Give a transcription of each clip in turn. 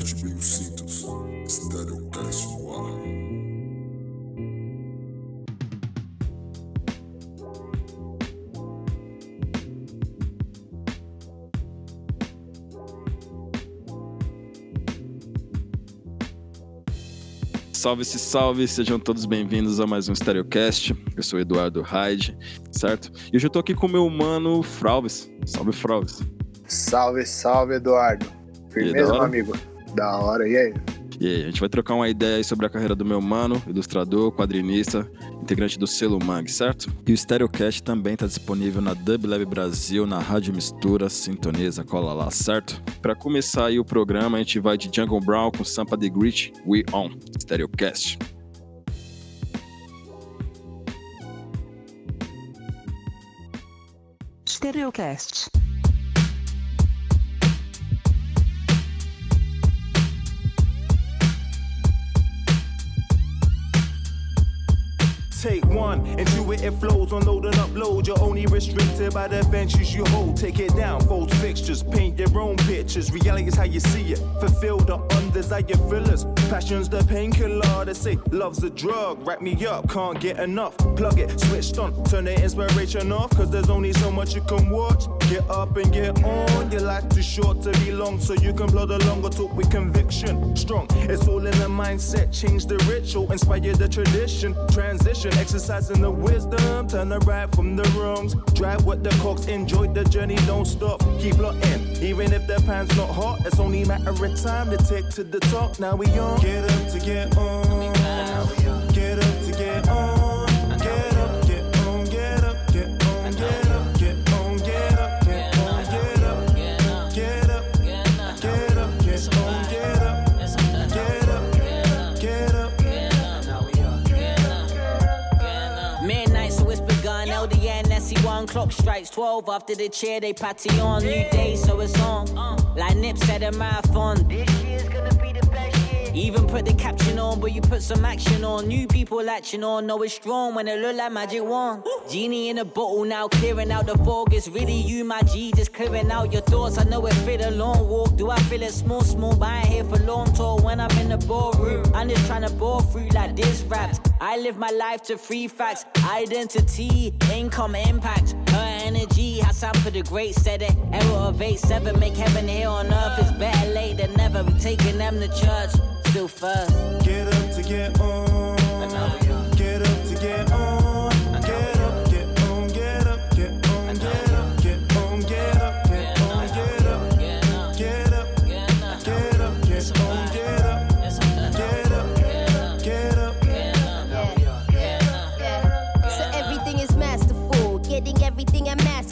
Aperte bem os cintos. Stereocast no ar. Salve-se, salve, sejam todos bem-vindos a mais um Stereocast. Eu sou o Eduardo Hyde, certo? E hoje eu tô aqui com o meu mano Fralves. Salve, Fralves. Salve, salve, Eduardo. Firmeza, meu amigo. Da hora, e aí? E aí, a gente vai trocar uma ideia aí sobre a carreira do meu mano, ilustrador, quadrinista, integrante do selo Mag, certo? E o Stereocast também tá disponível na Dublab Brasil, na Rádio Mistura, sintoniza, cola lá, certo? Pra começar aí o programa, a gente vai de Jungle Brown com Sampa The Grit, We On, Stereocast. Stereocast. Take one, into it, it flows, unload and upload. You're only restricted by the benches you hold. Take it down, fold fixtures, paint your own pictures. Reality is how you see it. Fulfill the undesired fillers. Passion's the painkiller. They say love's a drug. Wrap me up, can't get enough. Plug it, switched on, turn the inspiration off. Cause there's only so much you can watch. Get up and get on. Your life's too short to be long, so you can plod along or talk with conviction. Strong, it's all in the mindset. Change the ritual, inspire the tradition. Transition, exercising the wisdom. Turn the right from the wrongs. Drive with the cocks, enjoy the journey, don't stop. Keep plotting, even if the pan's not hot. It's only a matter of time to take to the top. Now we on. Get up to get on. Strikes 12. After the chair, they party on. New day, so it's on. Like Nip said, a marathon. This year's gonna be the best. Even put the caption on, but you put some action on. New people latching on, know it's strong when it look like magic wand. Genie in a bottle now, clearing out the fog. It's really you, my G, just clearing out your thoughts. I know it fit a long walk. Do I feel it small, small? But I ain't here for long talk when I'm in the ballroom. I'm just trying to bore through like this raps. I live my life to free facts, identity, income, impact. Her energy, some for the great said it. Error of 8 7, make heaven here on earth. It's better late than never. We taking them to church, still first. Get up to get on.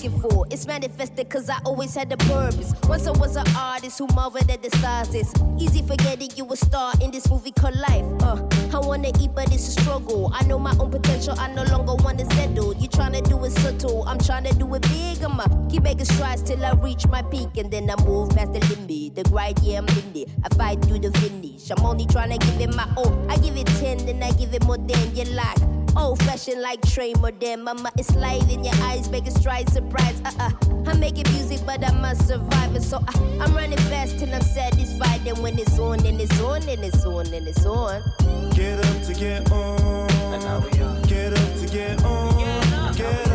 I'm for. It's manifested cause I always had a purpose. Once I was an artist who marveled at the stars. It's easy forgetting you a star in this movie called life. Uh, I wanna eat, but it's a struggle. I know my own potential, I no longer wanna settle. You tryna do it subtle, I'm tryna do it big. I'ma keep making strides till I reach my peak, and then I move past the limit. The grind, yeah, I'm in it. I fight through the finish. I'm only tryna give it my all. I give it 10, then I give it more than you like. Old fashioned like train more than mama. It's light in your eyes, making strides, surprise. Uh uh. I'm making music, but I'm a survivor. So I, I'm running fast till I'm satisfied. And when it's on, then it's on, then it's on, then it's on. Get up to get on. Get up to get on. Get up, get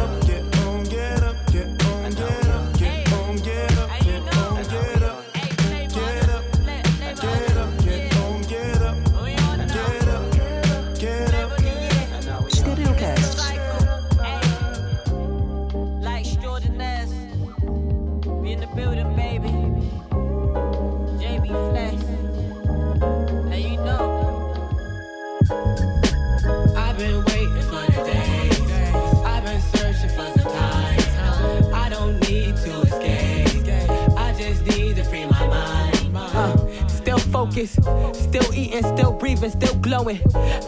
still focused, still eating, still breathing, still glowing.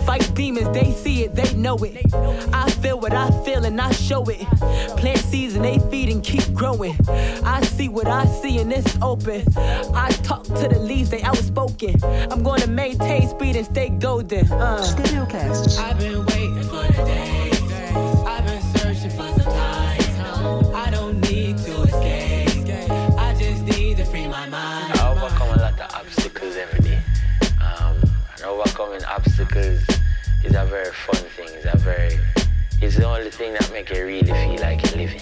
Fight demons, they see it, they know it. I feel what I feel and I show it. Plant seeds and they feed and keep growing. I see what I see and it's open. I talk to the leaves, they outspoken. I'm gonna maintain speed and stay golden. Uh. Stereocast. I've been waiting for the day. Make you really feel like you're living.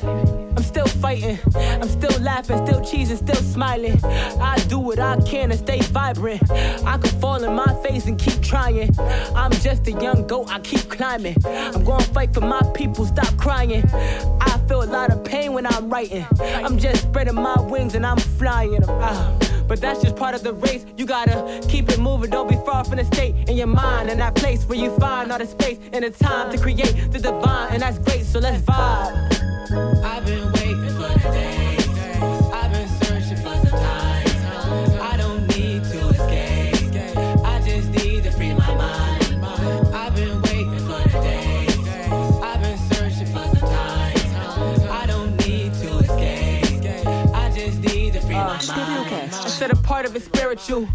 I'm still fighting, I'm still laughing, still cheesing, still smiling. I do what I can to stay vibrant. I could fall in my face and keep trying. I'm just a young goat, I keep climbing. I'm gonna fight for my people, stop crying. I feel a lot of pain when I'm writing. I'm just spreading my wings and I'm flying. Ah, But that's just part of the race. You gotta keep it moving, don't be far from the state in your mind and that place where you find all the space and the time to create the divine, and that's great. So let's vibe. I've been waiting for the day. Said a part of it spiritual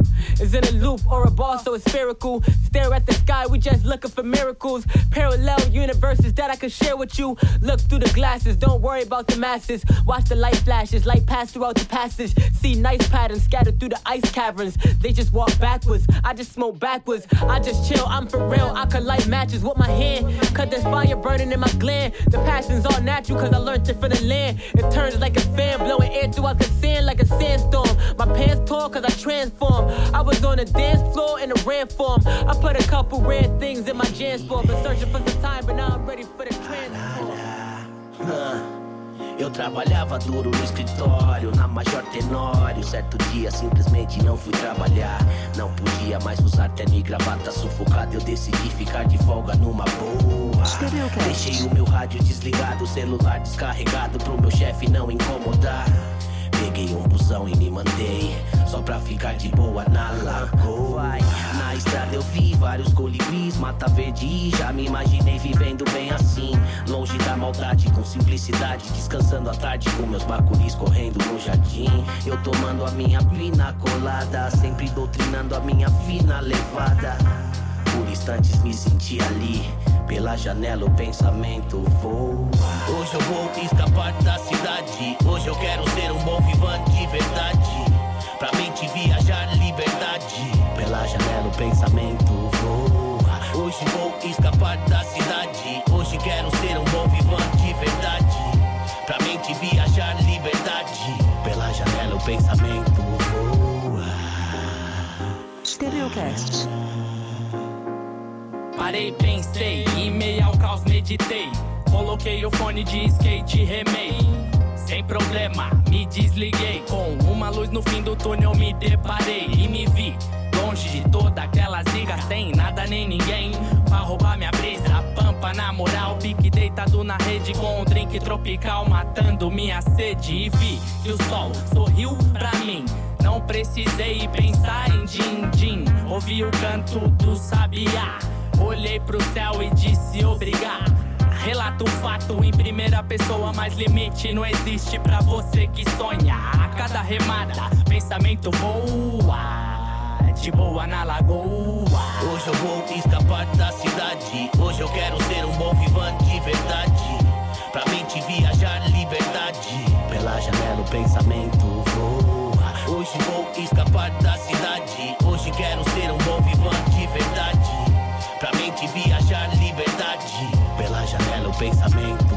is in a loop or a ball so it's spherical. Stare at the sky, we just looking for miracles. Parallel universes that I could share with you. Look through the glasses, don't worry about the masses. Watch the light flashes, light pass throughout the passage. See nice patterns scattered through the ice caverns. They just walk backwards, I just smoke backwards. I just chill, I'm for real. I could light matches with my hand. Cause there's fire burning in my gland. The passion's all natural cause I learned it from the land. It turns like a fan, blowing air throughout the sand like a sandstorm. My pants cause I transform. I was on the dance floor in a ran form. I put a couple rare things in my jam sport. Been searching for some time, but now I'm ready for the transform. Eu trabalhava duro no escritório, na Major Tenório. Certo dia simplesmente não fui trabalhar. Não podia mais usar terno e gravata sufocada. Eu decidi ficar de folga numa boa. Deixei o meu rádio desligado, o celular descarregado pro meu chefe não incomodar. Peguei um busão e me mandei. Só pra ficar de boa na lagoa. Na estrada eu vi vários colibris Mata verde e já me imaginei vivendo bem assim. Longe da maldade, com simplicidade Descansando à tarde com meus bacuris correndo no jardim. Eu tomando a minha pina colada Sempre doutrinando a minha fina levada. Por instantes me senti ali. Pela janela o pensamento voa. Hoje eu vou escapar da cidade. Hoje eu quero ser um bom vivante de verdade. Pra mente viajar liberdade. Pela janela o pensamento voa. Hoje vou escapar da cidade. Hoje quero ser um bom vivante de verdade. Pra mente viajar liberdade. Pela janela o pensamento voa. Stereocast. Parei, pensei, em meio ao caos meditei. Coloquei o fone de skate e remei. Sem problema, me desliguei. Com uma luz no fim do túnel me deparei e me vi. Longe de toda aquela zica, sem nada nem ninguém. Pra roubar minha brisa, pampa na moral. Pique deitado na rede com um drink tropical, matando minha sede. E vi que o sol sorriu pra mim. Não precisei pensar em din-din. Ouvi o canto do sabiá. Olhei pro céu e disse obrigado. Relato o fato em primeira pessoa, mas limite não existe pra você que sonha. A cada remada, pensamento voa. De boa na lagoa. Hoje eu vou escapar da cidade. Hoje eu quero ser um bom vivante de verdade. Pra mente viajar liberdade. Pela janela o pensamento voa. Hoje vou escapar da cidade. Hoje quero ser janela o pensamento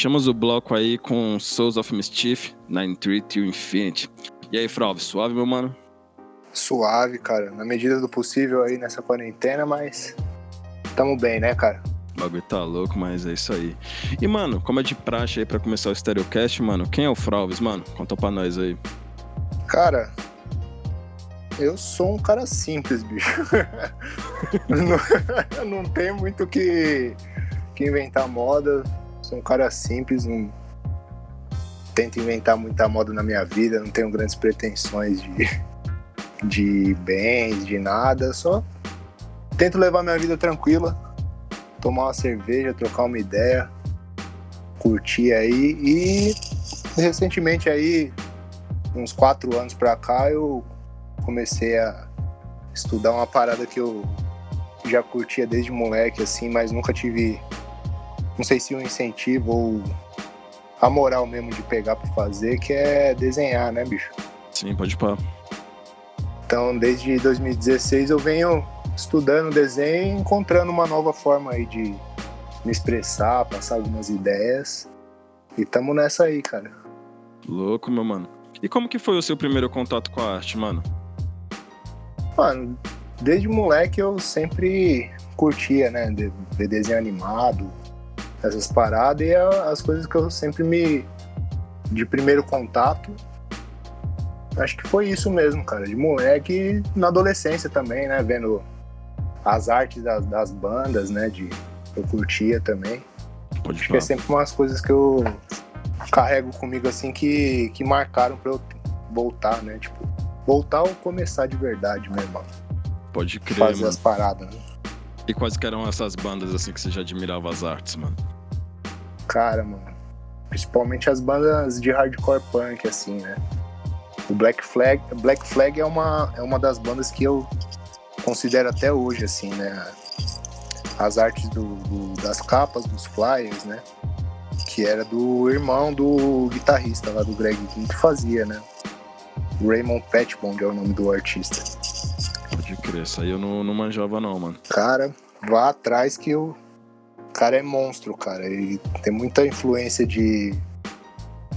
Fechamos o bloco aí com Souls of Mischief, 93 to Infinity. E aí, Fralves, suave, meu mano? Suave, cara. Na medida do possível aí nessa quarentena, mas tamo bem, né, cara? O bagulho tá louco, mas é isso aí. E, mano, como é de praxe aí pra começar o Stereocast, mano, quem é o Fralves, mano? Conta pra nós aí. Cara, eu sou um cara simples, bicho. não, não tem muito que, que inventar moda sou um cara simples, não tento inventar muita moda na minha vida, não tenho grandes pretensões de, de bens, de nada, só tento levar minha vida tranquila, tomar uma cerveja, trocar uma ideia, curtir aí e recentemente aí, uns quatro anos pra cá, eu comecei a estudar uma parada que eu já curtia desde moleque, assim, mas nunca tive não sei se o um incentivo ou a moral mesmo de pegar para fazer, que é desenhar, né, bicho? Sim, pode pá. Então, desde 2016 eu venho estudando desenho, encontrando uma nova forma aí de me expressar, passar algumas ideias. E tamo nessa aí, cara. Louco, meu mano. E como que foi o seu primeiro contato com a arte, mano? Mano, desde moleque eu sempre curtia, né? Ver desenho animado, essas paradas e é as coisas que eu sempre me. de primeiro contato. Acho que foi isso mesmo, cara. De moleque na adolescência também, né? Vendo as artes das, das bandas, né? De, eu curtia também. Pode acho falar. que é sempre umas coisas que eu carrego comigo assim que, que marcaram pra eu voltar, né? Tipo, voltar ou começar de verdade, mesmo. Pode crer. Fazer mano. as paradas, né? E quais que eram essas bandas assim que você já admirava as artes, mano? Cara, mano. Principalmente as bandas de hardcore punk, assim, né? O Black Flag, Black Flag é, uma, é uma das bandas que eu considero até hoje, assim, né? As artes do, do, das capas, dos flyers, né? Que era do irmão do guitarrista lá do Greg King que fazia, né? Raymond Petbon é o nome do artista. Pode crer, isso aí eu não, não manjava não, mano. Cara, vá atrás que o cara é monstro, cara. Ele tem muita influência de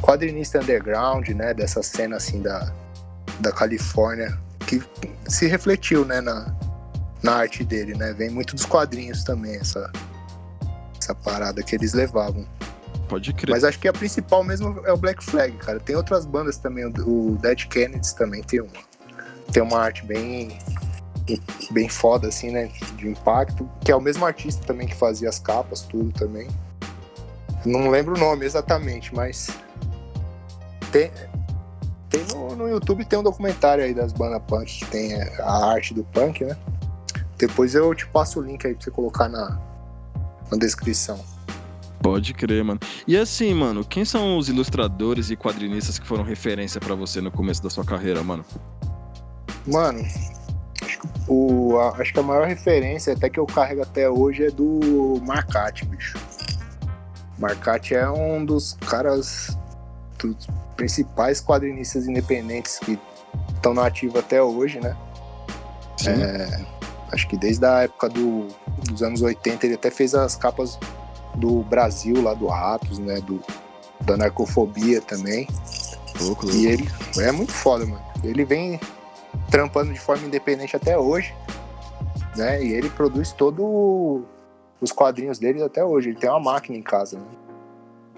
quadrinista underground, né? Dessa cena assim da, da Califórnia, que se refletiu, né, na, na arte dele, né? Vem muito dos quadrinhos também, essa, essa parada que eles levavam. Pode crer. Mas acho que a principal mesmo é o Black Flag, cara. Tem outras bandas também, o o Dead Kennedys também tem uma. Tem uma arte bem bem foda assim, né, de impacto, que é o mesmo artista também que fazia as capas, tudo também. Não lembro o nome exatamente, mas tem tem no, no YouTube tem um documentário aí das bandas punk que tem a arte do punk, né? Depois eu te passo o link aí pra você colocar na, na descrição. Pode crer, mano. E assim, mano, quem são os ilustradores e quadrinistas que foram referência pra você no começo da sua carreira, mano? Mano, o, a, acho que a maior referência, até que eu carrego até hoje, é do Marcati, bicho. Marcati é um dos caras, dos principais quadrinistas independentes que estão na ativa até hoje, né? É, acho que desde a época do, dos anos 80 ele até fez as capas do Brasil, lá do Ratos, né? Do, da narcofobia também. Louco, E ele é muito foda, mano. Ele vem trampando de forma independente até hoje, né? E ele produz todo os quadrinhos dele até hoje. Ele tem uma máquina em casa, né?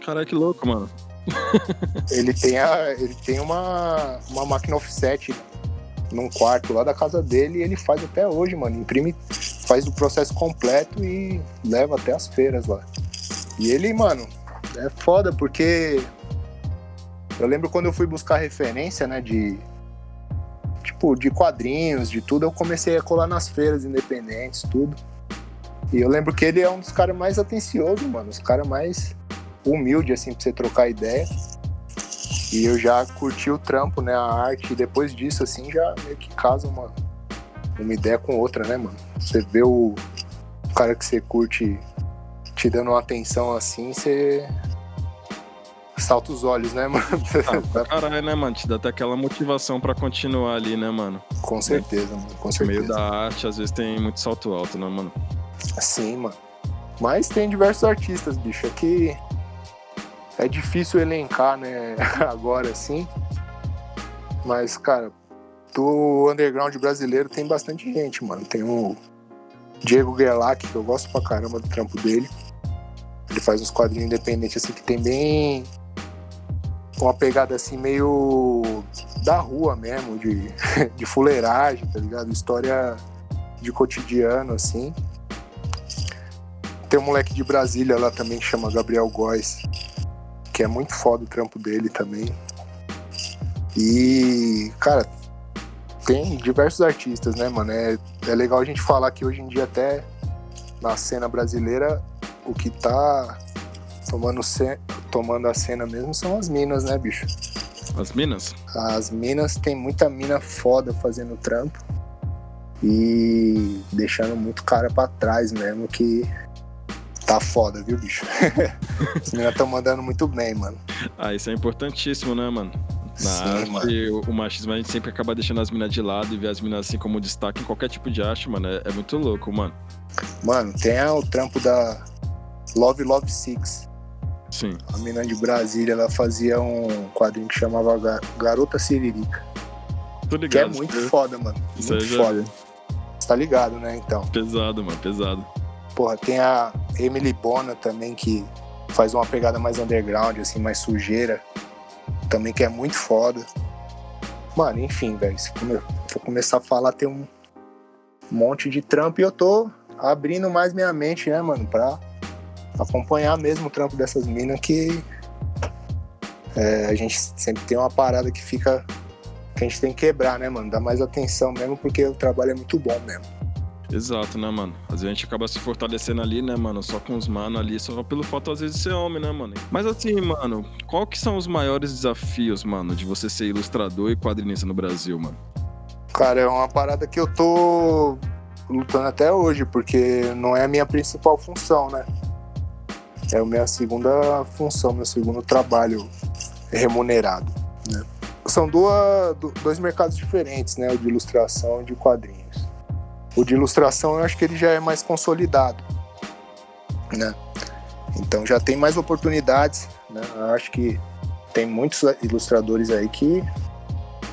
Caralho, que louco, mano. Ele tem, a, ele tem uma, uma máquina offset num quarto lá da casa dele e ele faz até hoje, mano. Imprime, faz o processo completo e leva até as feiras lá. E ele, mano, é foda porque eu lembro quando eu fui buscar referência, né, de tipo, de quadrinhos, de tudo, eu comecei a colar nas feiras independentes, tudo. E eu lembro que ele é um dos caras mais atenciosos, mano, os caras mais humilde assim pra você trocar ideia. E eu já curti o trampo, né, a arte, e depois disso assim já meio que casa uma uma ideia com outra, né, mano? Você vê o cara que você curte te dando uma atenção assim, você salta os olhos, né, mano? Caralho, né, mano? Te dá até aquela motivação pra continuar ali, né, mano? Com certeza, mano, com No certeza. meio da arte, às vezes tem muito salto alto, né, mano? Sim, mano. Mas tem diversos artistas, bicho. Aqui é difícil elencar, né? Agora assim. Mas, cara, do underground brasileiro tem bastante gente, mano. Tem o Diego Gerlach, que eu gosto pra caramba do trampo dele. Ele faz uns quadrinhos independentes assim que tem bem uma pegada assim meio da rua mesmo, de, de fuleiragem, tá ligado? História de cotidiano, assim. Tem um moleque de Brasília lá também que chama Gabriel Góes, que é muito foda o trampo dele também. E, cara, tem diversos artistas, né, mano? É, é legal a gente falar que hoje em dia, até na cena brasileira, o que tá tomando, ce- tomando a cena mesmo são as minas, né, bicho? As minas? As minas, tem muita mina foda fazendo trampo e deixando muito cara pra trás mesmo, que tá foda, viu, bicho? As minas estão mandando muito bem, mano. Ah, isso é importantíssimo, né, mano? Na Sim, arte, o, o machismo a gente sempre acaba deixando as minas de lado e ver as minas assim como destaque em qualquer tipo de arte, mano. É, é muito louco, mano. Mano, tem o trampo da Love Love Six. Sim. A mina de Brasília, ela fazia um quadrinho que chamava Ga- Garota Siririca. Tô Que é ligado. muito isso- foda, mano. Isso Muito eu já foda. vi. Você tá ligado, né, então? Pesado, mano, pesado. Porra, tem a Emily Bona também, que faz uma pegada mais underground, assim, mais sujeira. Também que é muito foda. Mano, enfim, velho. Se for começar a falar, tem um monte de trampo e eu tô abrindo mais minha mente, né, mano, pra acompanhar mesmo o trampo dessas minas que é, a gente sempre tem uma parada que fica. que a gente tem que quebrar, né, mano? Dar mais atenção mesmo, porque o trabalho é muito bom mesmo. Exato, né, mano? Às vezes a gente acaba se fortalecendo ali, né, mano? Só com os manos ali, só pelo fato, às vezes, de ser homem, né, mano? Mas assim, mano, qual que são os maiores desafios, mano, de você ser ilustrador e quadrinista no Brasil, mano? Cara, é uma parada que eu tô lutando até hoje, porque não é a minha principal função, né? É a minha segunda função, meu segundo trabalho remunerado, né? São duas, do- dois mercados diferentes, né? O de ilustração e de quadrinhos. O de ilustração eu acho que ele já é mais consolidado, né? Então já tem mais oportunidades, né? Eu acho que tem muitos ilustradores aí que,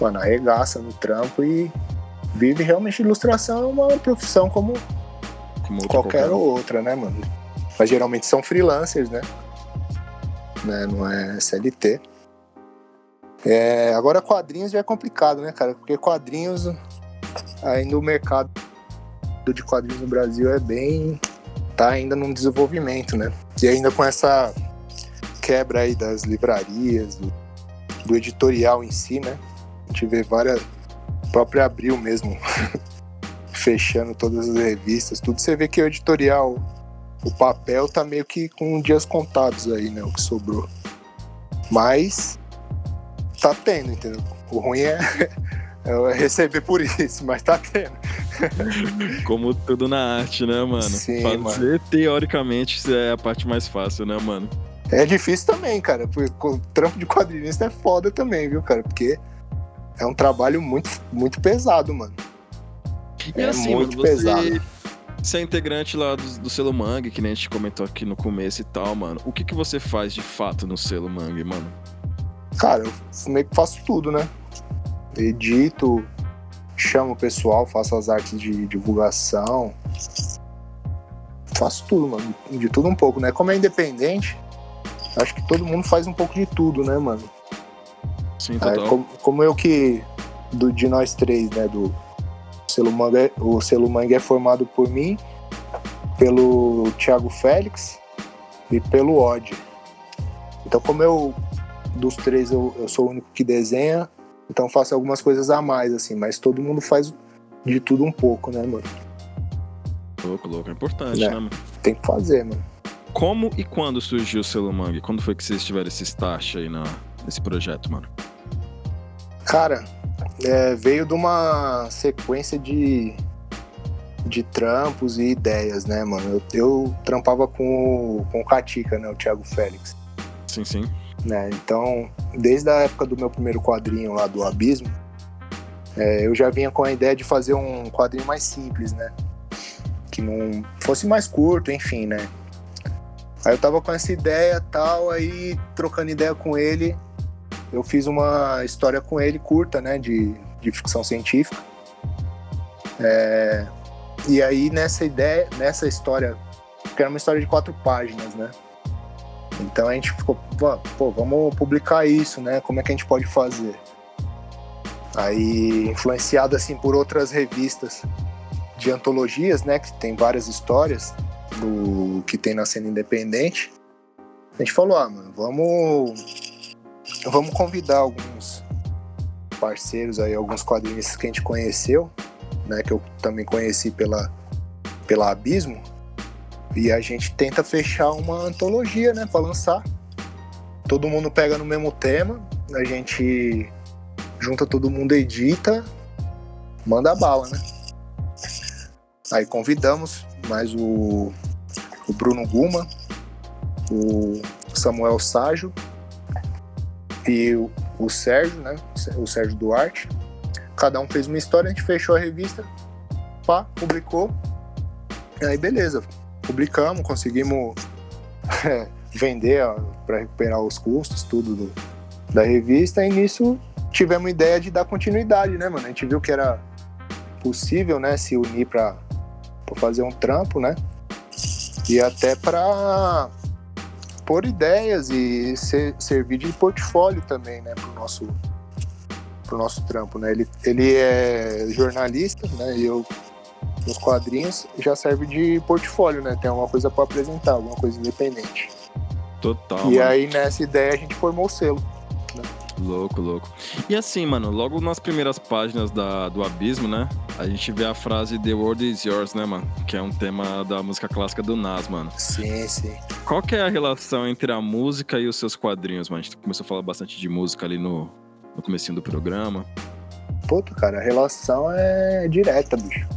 mano, arregaça no trampo e vive realmente ilustração é uma profissão como Como outra qualquer um. outra, né, mano? Mas geralmente são freelancers, né? né? Não é CLT. É, agora quadrinhos já é complicado, né, cara? Porque quadrinhos, ainda o mercado de quadrinhos no Brasil é bem. tá ainda num desenvolvimento, né? E ainda com essa quebra aí das livrarias, do, do editorial em si, né? A gente vê várias. O próprio Abril mesmo fechando todas as revistas, tudo. Você vê que o editorial, o papel tá meio que com dias contados aí, né? O que sobrou. Mas tá tendo, entendeu? O ruim é, é receber por isso, mas tá tendo. Como tudo na arte, né, mano? Sim, Fazer, teoricamente, isso é a parte mais fácil, né, mano? É difícil também, cara. Porque o trampo de quadrinista é foda também, viu, cara? Porque é um trabalho muito, muito pesado, mano. E é assim, muito mano, você, pesado. Você é integrante lá do, do selo Mangue, que nem a gente comentou aqui no começo e tal, mano. O que, que você faz de fato no selo Mangue, mano? Cara, eu meio que faço tudo, né? Edito, chamo o pessoal, faço as artes de divulgação. Faço tudo, mano. De tudo um pouco, né? Como é independente, acho que todo mundo faz um pouco de tudo, né, mano? Sim, É, total. como, como eu que, do, de nós três, né, do selo Manga, o selo Manga é formado por mim, pelo Thiago Félix e pelo Odd. Então, como eu, dos três, eu, eu sou o único que desenha, então faço algumas coisas a mais, assim, mas todo mundo faz de tudo um pouco, né, mano? Louco, louco. É importante, Né. né, mano? Tem que fazer, mano. Como e quando surgiu o selo? Quando foi que vocês tiveram esse start aí na, nesse projeto, mano? Cara, é, veio de uma sequência de, de trampos e ideias, né, mano? Eu, eu trampava com o, com o Katika, né, o Thiago Félix, Sim, sim. né? Então, desde a época do meu primeiro quadrinho lá do Abismo, é, eu já vinha com a ideia de fazer um quadrinho mais simples, né? Que não fosse mais curto, enfim, né? Aí eu tava com essa ideia tal, aí trocando ideia com ele, eu fiz uma história com ele curta, né, de, de ficção científica. É, e aí nessa ideia, nessa história, que era uma história de quatro páginas, né? Então a gente ficou, pô, vamos publicar isso, né? Como é que a gente pode fazer? Aí, influenciado assim por outras revistas de antologias, né, que tem várias histórias do que tem na cena independente, a gente falou, ah, mano, vamos vamos convidar alguns parceiros aí, alguns quadrinistas que a gente conheceu, né, que eu também conheci pela pela Abismo, e a gente tenta fechar uma antologia, né, para lançar. Todo mundo pega no mesmo tema, a gente junta todo mundo, edita, manda bala, né? Aí convidamos mais o, o Bruno Guma, o Samuel Ságio e o, o Sérgio, né? O Sérgio Duarte. Cada um fez uma história, a gente fechou a revista, pá, publicou. E aí beleza, publicamos, conseguimos é, vender para recuperar os custos, tudo do, da revista, e nisso tivemos ideia de dar continuidade, né, mano? A gente viu que era possível, né, se unir para fazer um trampo, né? E até para pôr ideias e ser, servir de portfólio também, né, pro nosso pro nosso trampo, né? Ele, ele é jornalista, né? E eu nos quadrinhos já serve de portfólio, né? Tem alguma coisa para apresentar, alguma coisa independente. Total. e mano. aí nessa ideia a gente formou o selo. Louco, louco. E assim, mano, logo nas primeiras páginas da, do Abismo, né? A gente vê a frase The World is Yours, né, mano? Que é um tema da música clássica do Nas, mano. Sim, sim. Qual que é a relação entre a música e os seus quadrinhos, mano? A gente começou a falar bastante de música ali no, no comecinho do programa. Puta, cara, a relação é direta, bicho.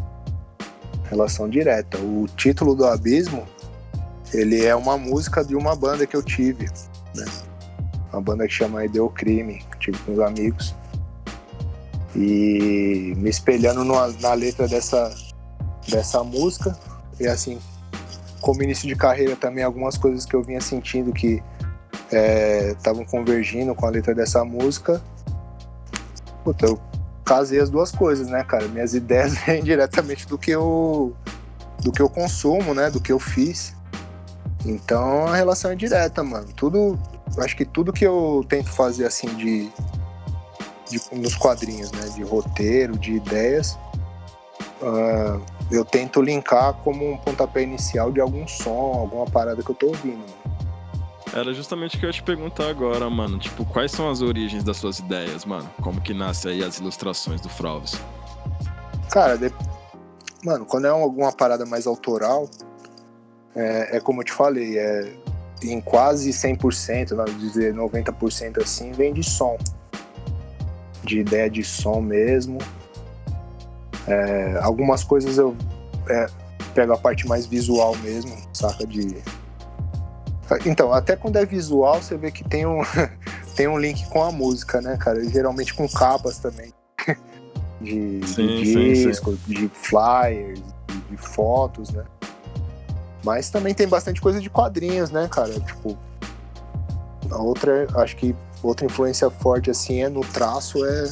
Relação direta. O título do Abismo, ele é uma música de uma banda que eu tive, né? Uma banda que chama Ideo Crime, tive com os amigos. E me espelhando numa- na letra dessa, dessa música. E assim, como início de carreira também, algumas coisas que eu vinha sentindo que estavam convergindo com a letra dessa música. Puta, eu casei as duas coisas, né, cara? Minhas ideias vêm diretamente do que eu do que eu consumo, né, do que eu fiz. Então a relação é direta, mano. Tudo, acho que tudo que eu tento fazer assim de, de nos quadrinhos, né, de roteiro, de ideias, ah, eu tento linkar como um pontapé inicial de algum som, alguma parada que eu tô ouvindo. mano. Era justamente o que eu ia te perguntar agora, mano. Tipo, quais são as origens das suas ideias, mano? Como que nasce aí as ilustrações do Fralves? Cara, de- mano, quando é alguma parada mais autoral, é, é como eu te falei, é em quase 100%, não dizer 90% assim, vem de som. De ideia de som mesmo. É, algumas coisas eu é, pego a parte mais visual mesmo, saca? De. Então, até quando é visual, você vê que tem um, tem um link com a música, né, cara? E geralmente com capas também. De, de Sim, sim, sim. de flyers, de, de fotos, né? Mas também tem bastante coisa de quadrinhos, né, cara? Tipo, a outra, acho que outra influência forte assim é no traço, é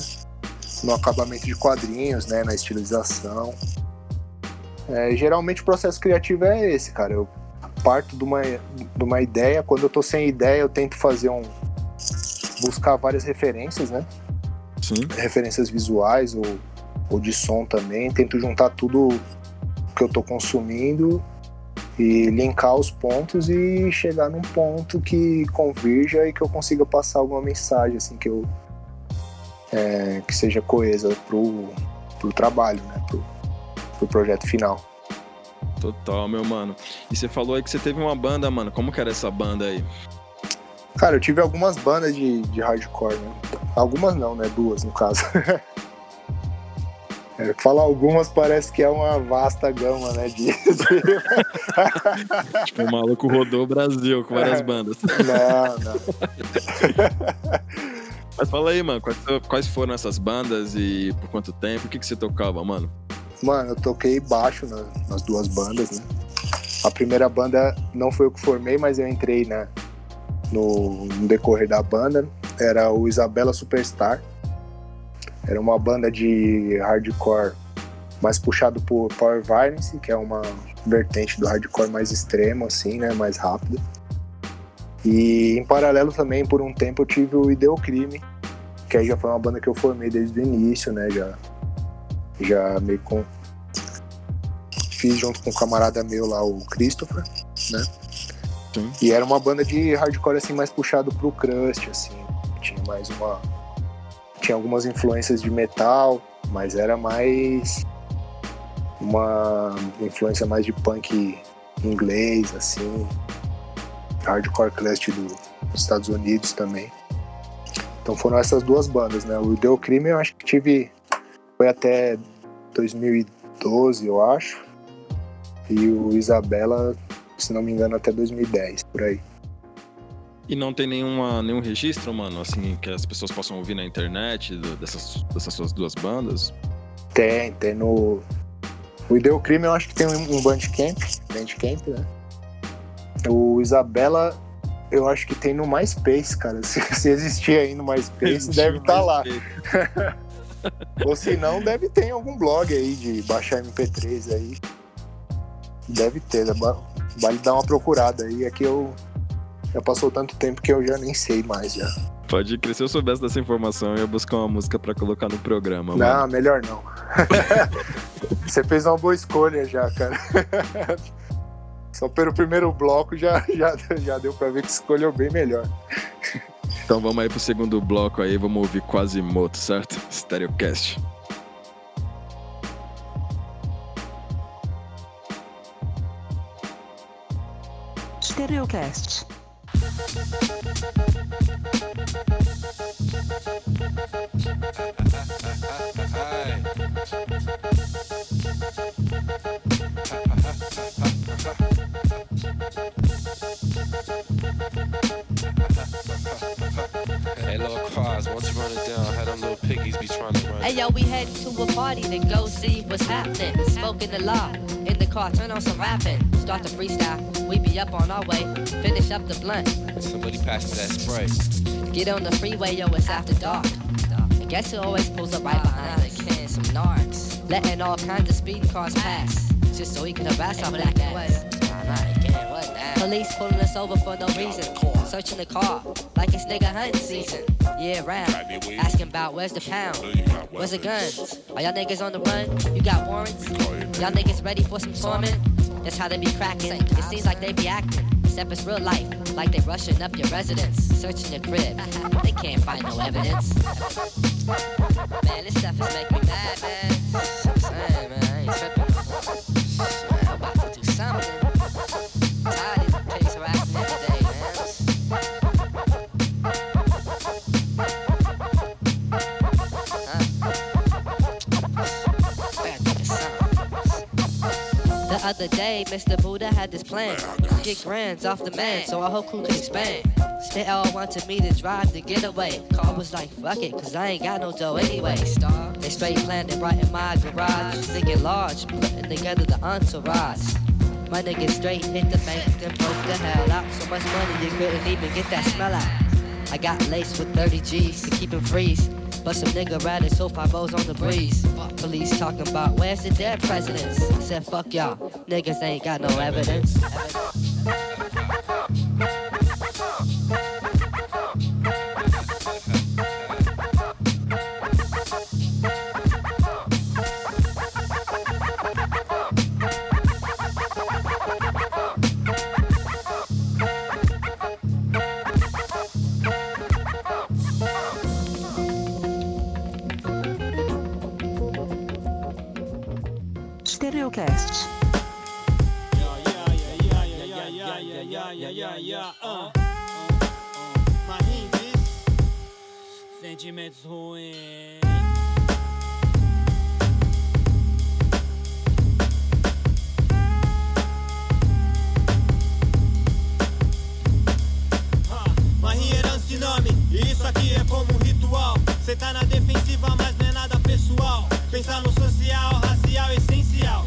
no acabamento de quadrinhos, né, na estilização. É, geralmente o processo criativo é esse, cara. Eu parto de uma, de uma ideia, quando eu tô sem ideia, eu tento fazer um buscar várias referências, né? Sim. referências visuais ou, ou de som também. Tento juntar tudo que eu tô consumindo e linkar os pontos e chegar num ponto que convirja e que eu consiga passar alguma mensagem assim que eu é, que seja coesa pro, pro trabalho, né? Pro, pro projeto final. Total, meu mano. E você falou aí que você teve uma banda, mano. Como que era essa banda aí? Cara, eu tive algumas bandas de, de hardcore, né? Algumas não, né? Duas, no caso. É, falar algumas parece que é uma vasta gama, né? De, Tipo, o maluco rodou o Brasil com várias bandas. Não, não. Mas fala aí, mano, quais, quais foram essas bandas e por quanto tempo? O que, que você tocava, mano? Mano, eu toquei baixo na- nas duas bandas, né? A primeira banda não foi eu que formei, mas eu entrei né, no, no decorrer da banda. Era o Isabela Superstar. Era uma banda de hardcore mais puxado por Power Violence, que é uma vertente do hardcore mais extremo, assim, né? Mais rápido. E em paralelo também, por um tempo, eu tive o Ideocrime, que aí já foi uma banda que eu formei desde o início, né? Já, já meio com. Fiz junto com um camarada meu lá, o Christopher, né? Sim. E era uma banda de hardcore assim mais puxado pro crust, assim. Tinha mais uma. Tinha algumas influências de metal, mas era mais uma influência mais de punk inglês, assim. Hardcore crust do- dos Estados Unidos também. Então foram essas duas bandas, né? O Deu Crime eu acho que tive. Foi até 2012, eu acho. E o Isabela, se não me engano, até 2010, por aí. E não tem nenhuma, nenhum registro, mano, assim, que as pessoas possam ouvir na internet do- dessas, dessas suas duas bandas? Tem, tem no. O Ideu Crime eu acho que tem um um Bandcamp, Bandcamp, né? O Isabela eu acho que tem no MySpace, cara. Se, se existir aí no MySpace, Existe deve estar lá. MySpace. Ou se não, deve ter em algum blog aí de baixar MP3 aí. Deve ter, vale dar uma procurada aí. É que eu. Já passou tanto tempo que eu já nem sei mais já. Pode crer, se eu soubesse dessa informação, eu ia buscar uma música pra colocar no programa, Não, mano. melhor não. Você fez uma boa escolha já, cara. Só pelo primeiro bloco já, já, já deu pra ver que escolheu bem melhor. Então vamos aí pro segundo bloco aí, vamos ouvir Quasimoto, certo? Stereocast. Stereocast. Thank Hey, little cars, won't you run it down? How them little piggies be trying to run. Hey, yo, we heading to a party, then go see what's happening. Smoking the lot in the car, turn on some rapping. Start the freestyle, we be up on our way. Finish up the blunt. Somebody pass me that spray. Get on the freeway, yo, it's after dark. I guess it always pulls up right behind us? Can some narcs. Letting all kinds of speeding cars pass, just so he can harass our black ass. Police pulling us over for no reason. Searching the car like it's nigga hunting season. Yeah, round. Asking about where's the pound? Where's the guns? Are y'all niggas on the run? You got warrants? Y'all niggas ready for some torment? That's how they be cracking. It seems like they be acting. Except it's real life, like they rushing up your residence, searching your crib. They can't find no evidence. Man, this stuff is making me mad, man. Other day, Mr. Buddha had this plan. Get grands off the man, so our whole crew could expand. They all wanted me to drive the getaway. Car was like, fuck it, cause I ain't got no dough anyway. They straight planned it right in my garage. Thinking large, putting together the entourage. My niggas straight hit the bank, then broke the hell out. So much money you couldn't even get that smell out. I got laced with 30 G's to keep him freeze. But some nigga riding so five O's on the breeze. Police talking about where's the dead presidents? Said fuck y'all, niggas ain't got no evidence. Stereocast. Ruins. Marinha herança e isso aqui é como um ritual. Cê tá na defensiva, mas não é nada pessoal. Pensar no social, racial, essencial.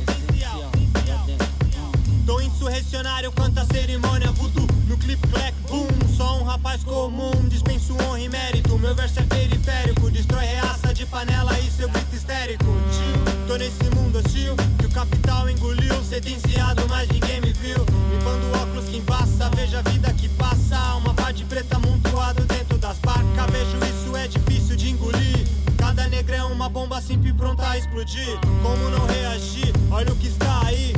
Tô insurrecionário, canta cerimônia voodoo No clipe clack boom, só um rapaz comum. Dispenso honra e mérito, meu verso é periférico. Destrói reaça de panela e seu grito histérico. Tio, Tô nesse mundo hostil que o capital engoliu. Sentenciado, mas ninguém me viu. Limpando óculos que embaça, veja a vida que passa. Uma de preta amontoado dentro das barcas. Vejo isso é difícil de engolir. Cada negra é uma bomba sempre pronta a explodir. Como não reagir? Olha o que está aí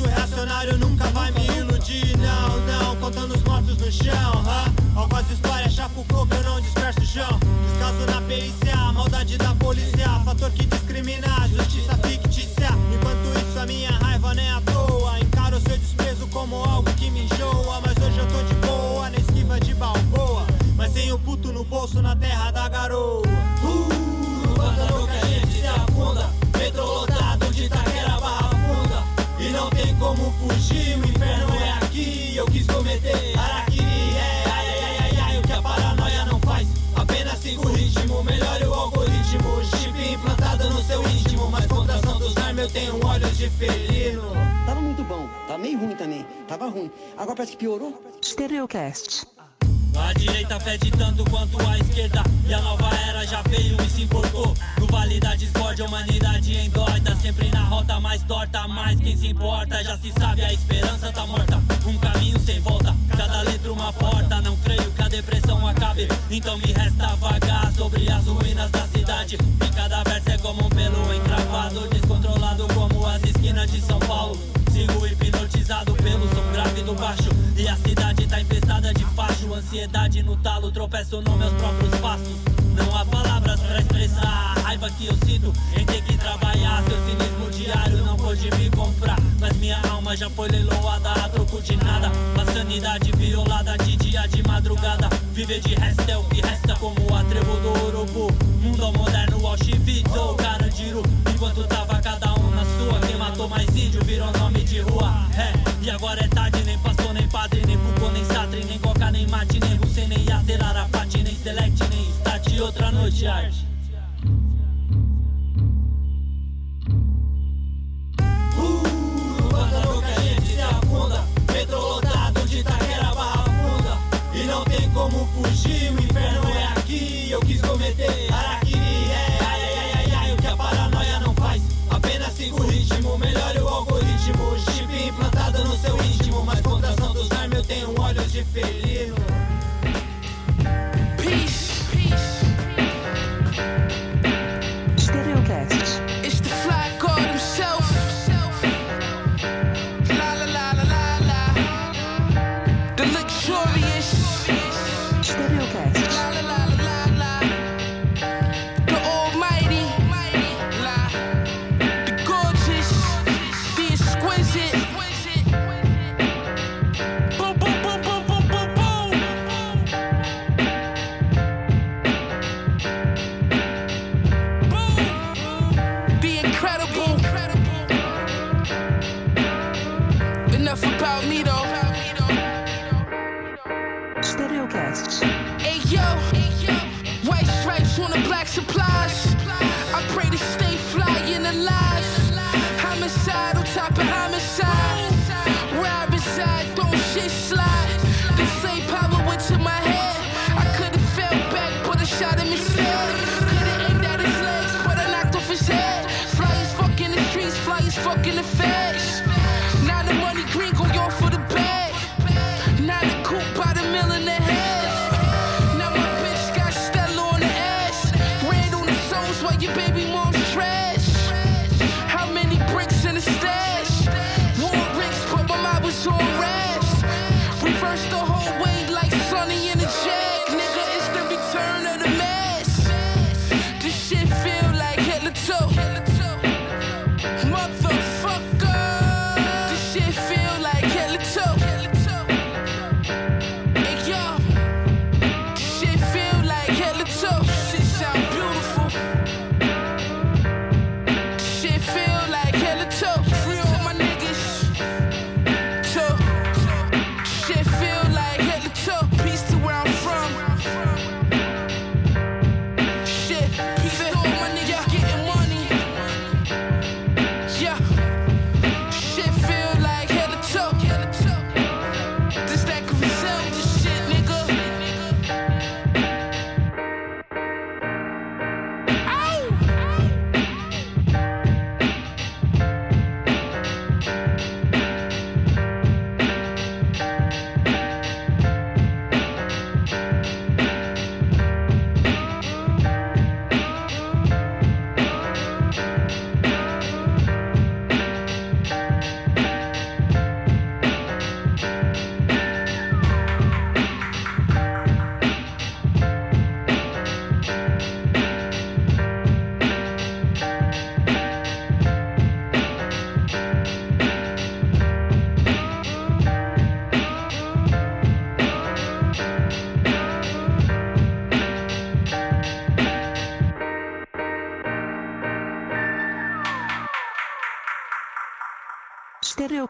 Discurso reacionário nunca vai me iludir. Não, não, contando os mortos no chão huh? Algumas histórias chapo coco, eu não disperso o chão. Descaso na perícia, maldade da polícia Fator que discrimina, justiça fictícia. Enquanto isso a minha raiva nem à toa. Encaro seu desprezo como algo que me enjoa. Mas hoje eu tô de boa, na esquiva de balboa. Mas sem o puto no bolso na terra da garoa. Uh, pântano que a gente se afunda. Metrô como fugir, o inferno é aqui Eu quis cometer Araquiri, é ai ai ai ai ai O que a paranoia não faz Apenas siga o ritmo, melhore o algoritmo Chip implantado no seu íntimo Mas contração dos armes eu tenho olhos de felino Tava muito bom, tava meio ruim também. Tava ruim. Agora parece que piorou. Stereocast. A direita fede tanto quanto a esquerda E a nova era já veio e se importou. No vale da discórdia, humanidade endóida Sempre na rota mais torta, mas quem se importa Já se sabe, a esperança tá morta. Um caminho sem volta, cada letra uma porta Não creio que a depressão acabe. Então me resta vagar sobre as ruínas da cidade. E cada verso é como um pelo encravado Descontrolado como as esquinas de São Paulo. Sigo hipnotizado pelo som grave do baixo. E a cidade tá infestada de facho. Ansiedade no talo, tropeço nos meus próprios passos. Não há palavras pra expressar a raiva que eu sinto Em ter que trabalhar, seu cinismo diário não pôde me comprar. Mas minha alma já foi leiloada a troco de nada. Sanidade violada de dia de madrugada. Viver de resto é o que resta como a tribo do urubu Mundo moderno, nem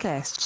Stereocast.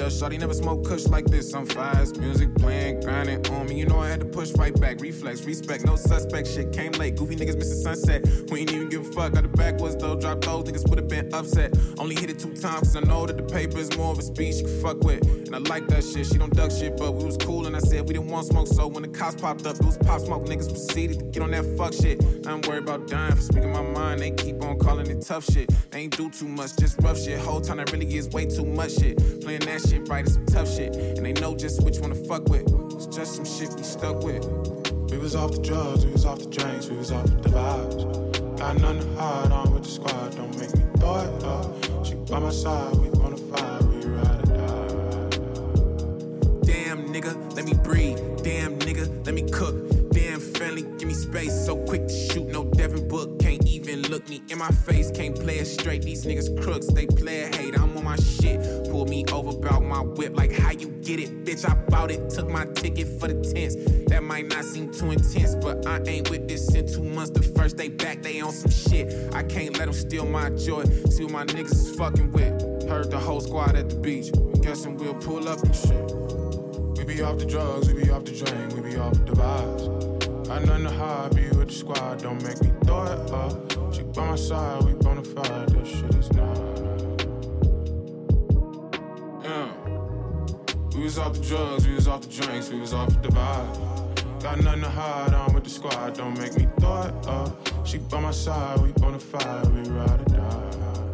About. Shawty never smoke kush like this. I'm fast, music playing, grinding on me. You know I had to push right back. Reflex, respect, no suspect. Shit came late. Goofy niggas missing sunset. We ain't fuck. Got the backwards though. Drop those niggas would've been upset. Only hit it two times, cause I know that the paper is more of a speech you can fuck with. And I like that shit. She don't duck shit, but we was cool, and I said we didn't want smoke. So when the cops popped up, it was pop smoke. Niggas proceeded to get on that fuck shit. I ain't worried about dying for speaking my mind. They keep on calling it tough shit. They ain't do too much, just rough shit. Whole time that really is way too much shit. Playing that shit right is some tough shit. And they know just which one to fuck with. It's just some shit we stuck with. We was off the drugs, we was off the drinks, we was off the vibes. Got nothing to hide, I'm with the squad, don't make me throw it up. She by my side, we bonafide, we ride or die. Damn nigga, let me breathe. Damn nigga, let me cook. Damn family, give me space. So quick to shoot, look me in my face. Can't play it straight. These niggas crooks, they play it hate. I'm on my shit. Pull me over about my whip, like how you get it, bitch. I bought it, took my ticket for the tents. That might not seem too intense, but I ain't with this in two months. The first day back, they on some shit. I can't let them steal my joy. See what my niggas is fucking with. Heard the whole squad at the beach. Guessing we'll pull up and shit. We be off the drugs, we be off the drink, we be off the vibes. Got nothing to hide, be with the squad, don't make me throw it up. She by my side, we bonafide, that shit is nice. Yeah. We was off the drugs, we was off the drinks, we was off the vibe. Got nothing to hide, I'm with the squad, don't make me throw it up. She by my side, we bonafide, we ride or die.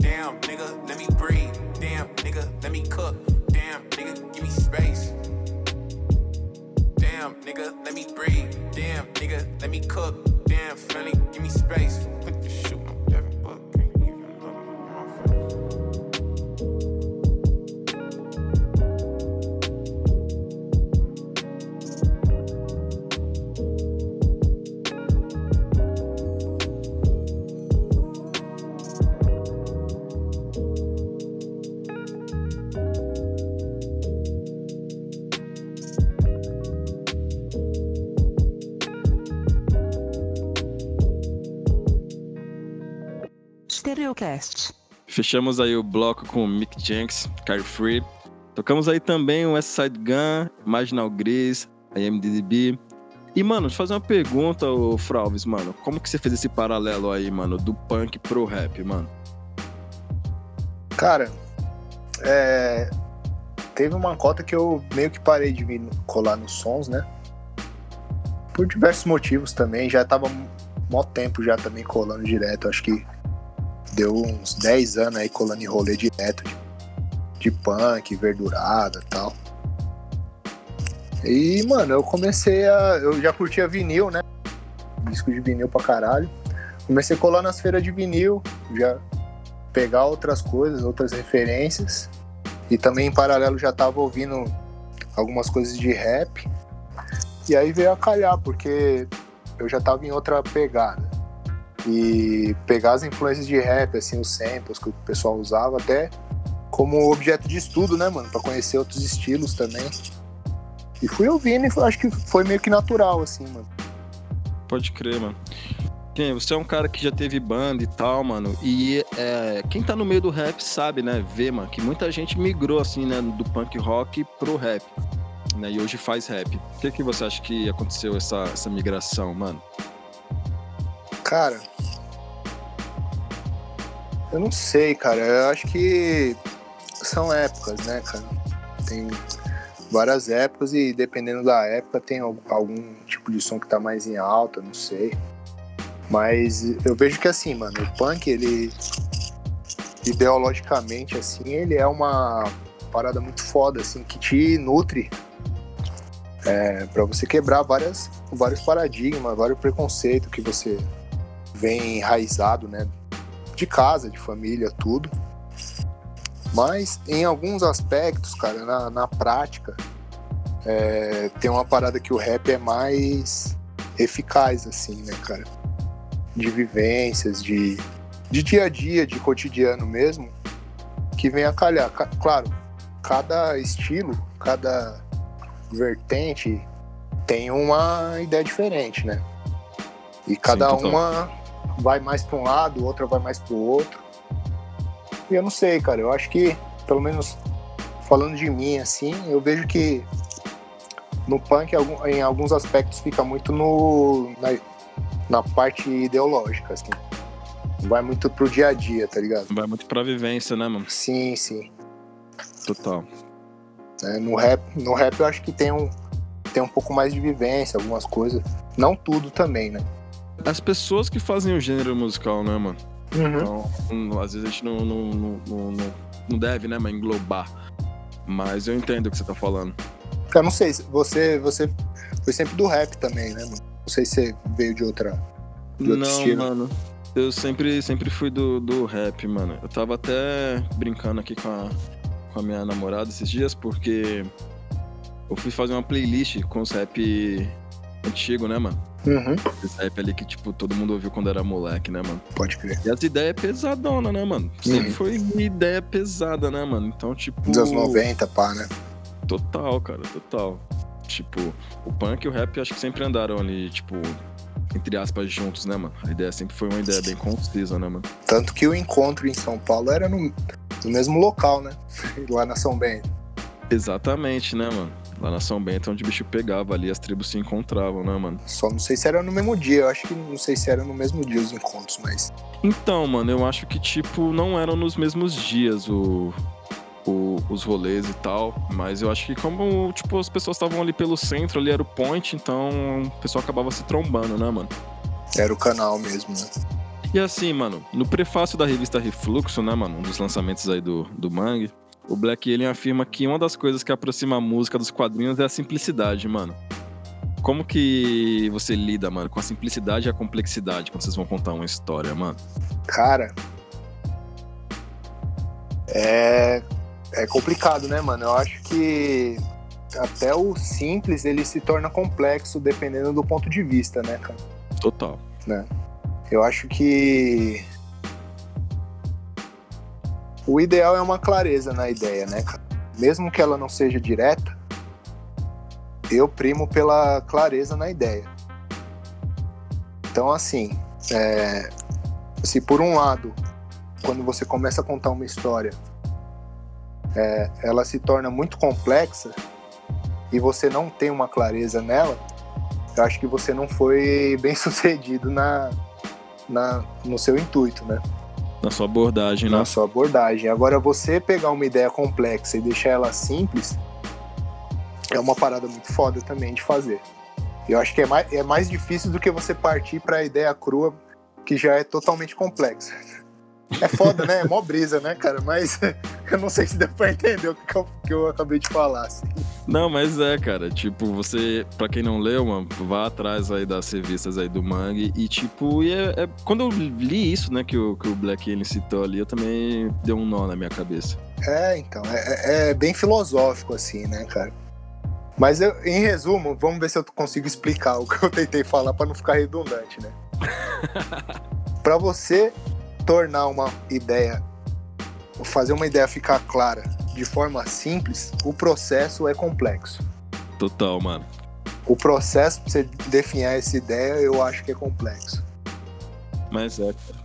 Damn, nigga, let me breathe. Damn, nigga, let me cook. Damn, nigga, give me space. Damn, nigga, let me breathe. Damn, nigga, let me cook. Damn, friendly, give me space. Shoot Fechamos aí o bloco com o Mick Jenks, Carefree. Tocamos aí também o West Side Gun, Marginal Gris, IMDb. E, mano, deixa eu fazer uma pergunta, ô Fralves, mano. Como que você fez esse paralelo aí, mano, do punk pro rap, mano? Cara, é, teve uma cota que eu meio que parei de vir colar nos sons, né? Por diversos motivos também. Já tava mó tempo já também colando direto. Acho que deu uns 10 anos aí colando em rolê direto de, de punk, verdurada e tal. E, mano, eu comecei a. Eu já curtia vinil, né? Disco de vinil pra caralho. Comecei a colar nas feiras de vinil, já pegar outras coisas, outras referências. E também em paralelo já tava ouvindo algumas coisas de rap. E aí veio a calhar, porque eu já tava em outra pegada. E pegar as influências de rap, assim, os samples que o pessoal usava, até como objeto de estudo, né, mano? Pra conhecer outros estilos também. E fui ouvindo e acho que foi meio que natural, assim, mano. Pode crer, mano. Quem, você é um cara que já teve banda e tal, mano. E é, quem tá no meio do rap sabe, né? Vê, mano, que muita gente migrou, assim, né? Do punk rock pro rap. Né, e hoje faz rap. Por que, que você acha que aconteceu essa, essa migração, mano? Cara, eu não sei, cara. Eu acho que são épocas, né, cara? Tem várias épocas e dependendo da época tem al- algum tipo de som que tá mais em alta, não sei. Mas eu vejo que assim, mano, o punk, ele ideologicamente assim, ele é uma parada muito foda assim que te nutre é, para você quebrar várias vários paradigmas, vários preconceitos que você vem enraizado, né, de casa, de família, tudo. Mas em alguns aspectos, cara, na, na prática, é, tem uma parada que o rap é mais eficaz, assim, né, cara? De vivências, de, de dia a dia, de cotidiano mesmo, que vem a calhar. Ca- claro, cada estilo, cada vertente tem uma ideia diferente, né? E cada total. uma vai mais para um lado, outra vai mais para o outro. E eu não sei, cara. Eu acho que, pelo menos falando de mim, assim, eu vejo que no punk, em alguns aspectos, fica muito no, na, na parte ideológica, assim. Vai muito pro dia a dia, tá ligado? Vai muito pra vivência, né, mano? Sim, sim. Total. É, no, rap, no rap eu acho que tem um, tem um pouco mais de vivência, algumas coisas. Não tudo também, né? As pessoas que fazem o gênero musical, né, mano? Uhum. Então, hum, às vezes a gente não, não, não, não, não- deve, né, mano, englobar. Mas eu entendo o que você tá falando. Eu não sei, se você, você foi sempre do rap também, né, mano? Não sei se você veio de outra. De outro Não, estilo. mano. Eu sempre, sempre fui do, do rap, mano. Eu tava até brincando aqui com a, com a minha namorada esses dias, porque eu fui fazer uma playlist com os rap antigo, né, mano? Uhum. Esse rap ali que, tipo, todo mundo ouviu quando era moleque, né, mano? Pode crer. E as ideias pesadonas, né, mano? Sempre Uhum. foi ideia pesada, né, mano? Então, tipo. Dos anos 90, pá, né? Total, cara, total. Tipo, o punk e o rap acho que sempre andaram ali, tipo, entre aspas, juntos, né, mano? A ideia sempre foi uma ideia bem concisa, né, mano? Tanto que o encontro em São Paulo era no, no mesmo local, né? Lá na São Bento. Exatamente, né, mano? Lá na São Bento, onde o bicho pegava ali, as tribos se encontravam, né, mano? Só não sei se era no mesmo dia. Eu acho que não sei se era no mesmo dia os encontros, mas. Então, mano, eu acho que, tipo, não eram nos mesmos dias o, o- os rolês e tal, mas eu acho que como, tipo, as pessoas estavam ali pelo centro, ali era o point, então o pessoal acabava se trombando, né, mano? Era o canal mesmo, né? E assim, mano, no prefácio da revista Refluxo, né, mano, um dos lançamentos aí do, do Mangue, o Black Alien afirma que uma das coisas que aproxima a música dos quadrinhos é a simplicidade, mano. Como que você lida, mano, com a simplicidade e a complexidade quando vocês vão contar uma história, mano? Cara. É. É complicado, né, mano? Eu acho que até o simples ele se torna complexo dependendo do ponto de vista, né, cara? Total. né? Eu acho que o ideal é uma clareza na ideia, né? Mesmo que ela não seja direta, eu primo pela clareza na ideia. Então, assim, é, se por um lado, quando você começa a contar uma história, é, ela se torna muito complexa e você não tem uma clareza nela, eu acho que você não foi bem sucedido na, na, no seu intuito, né? Na sua abordagem, né? Na sua abordagem. Agora, você pegar uma ideia complexa e deixar ela simples é uma parada muito foda também de fazer. Eu acho que é mais, é mais difícil do que você partir para a ideia crua, que já é totalmente complexa. É foda, né? É mó brisa, né, cara? Mas eu não sei se deu pra entender o que eu, que eu acabei de falar. Assim. Não, mas é, cara, tipo, você, pra quem não leu, mano, vá atrás aí das revistas aí do Mangue e, tipo, e é, é- quando eu li isso, né, que o, que o Black Alien citou ali, eu também deu um nó na minha cabeça. É, então, é, é bem filosófico, assim, né, cara? Mas eu, em resumo, vamos ver se eu consigo explicar o que eu tentei falar para não ficar redundante, né? para você tornar uma ideia, fazer uma ideia ficar clara de forma simples, o processo é complexo. Total, mano. O processo pra você definir essa ideia, eu acho que é complexo. Mas é, cara.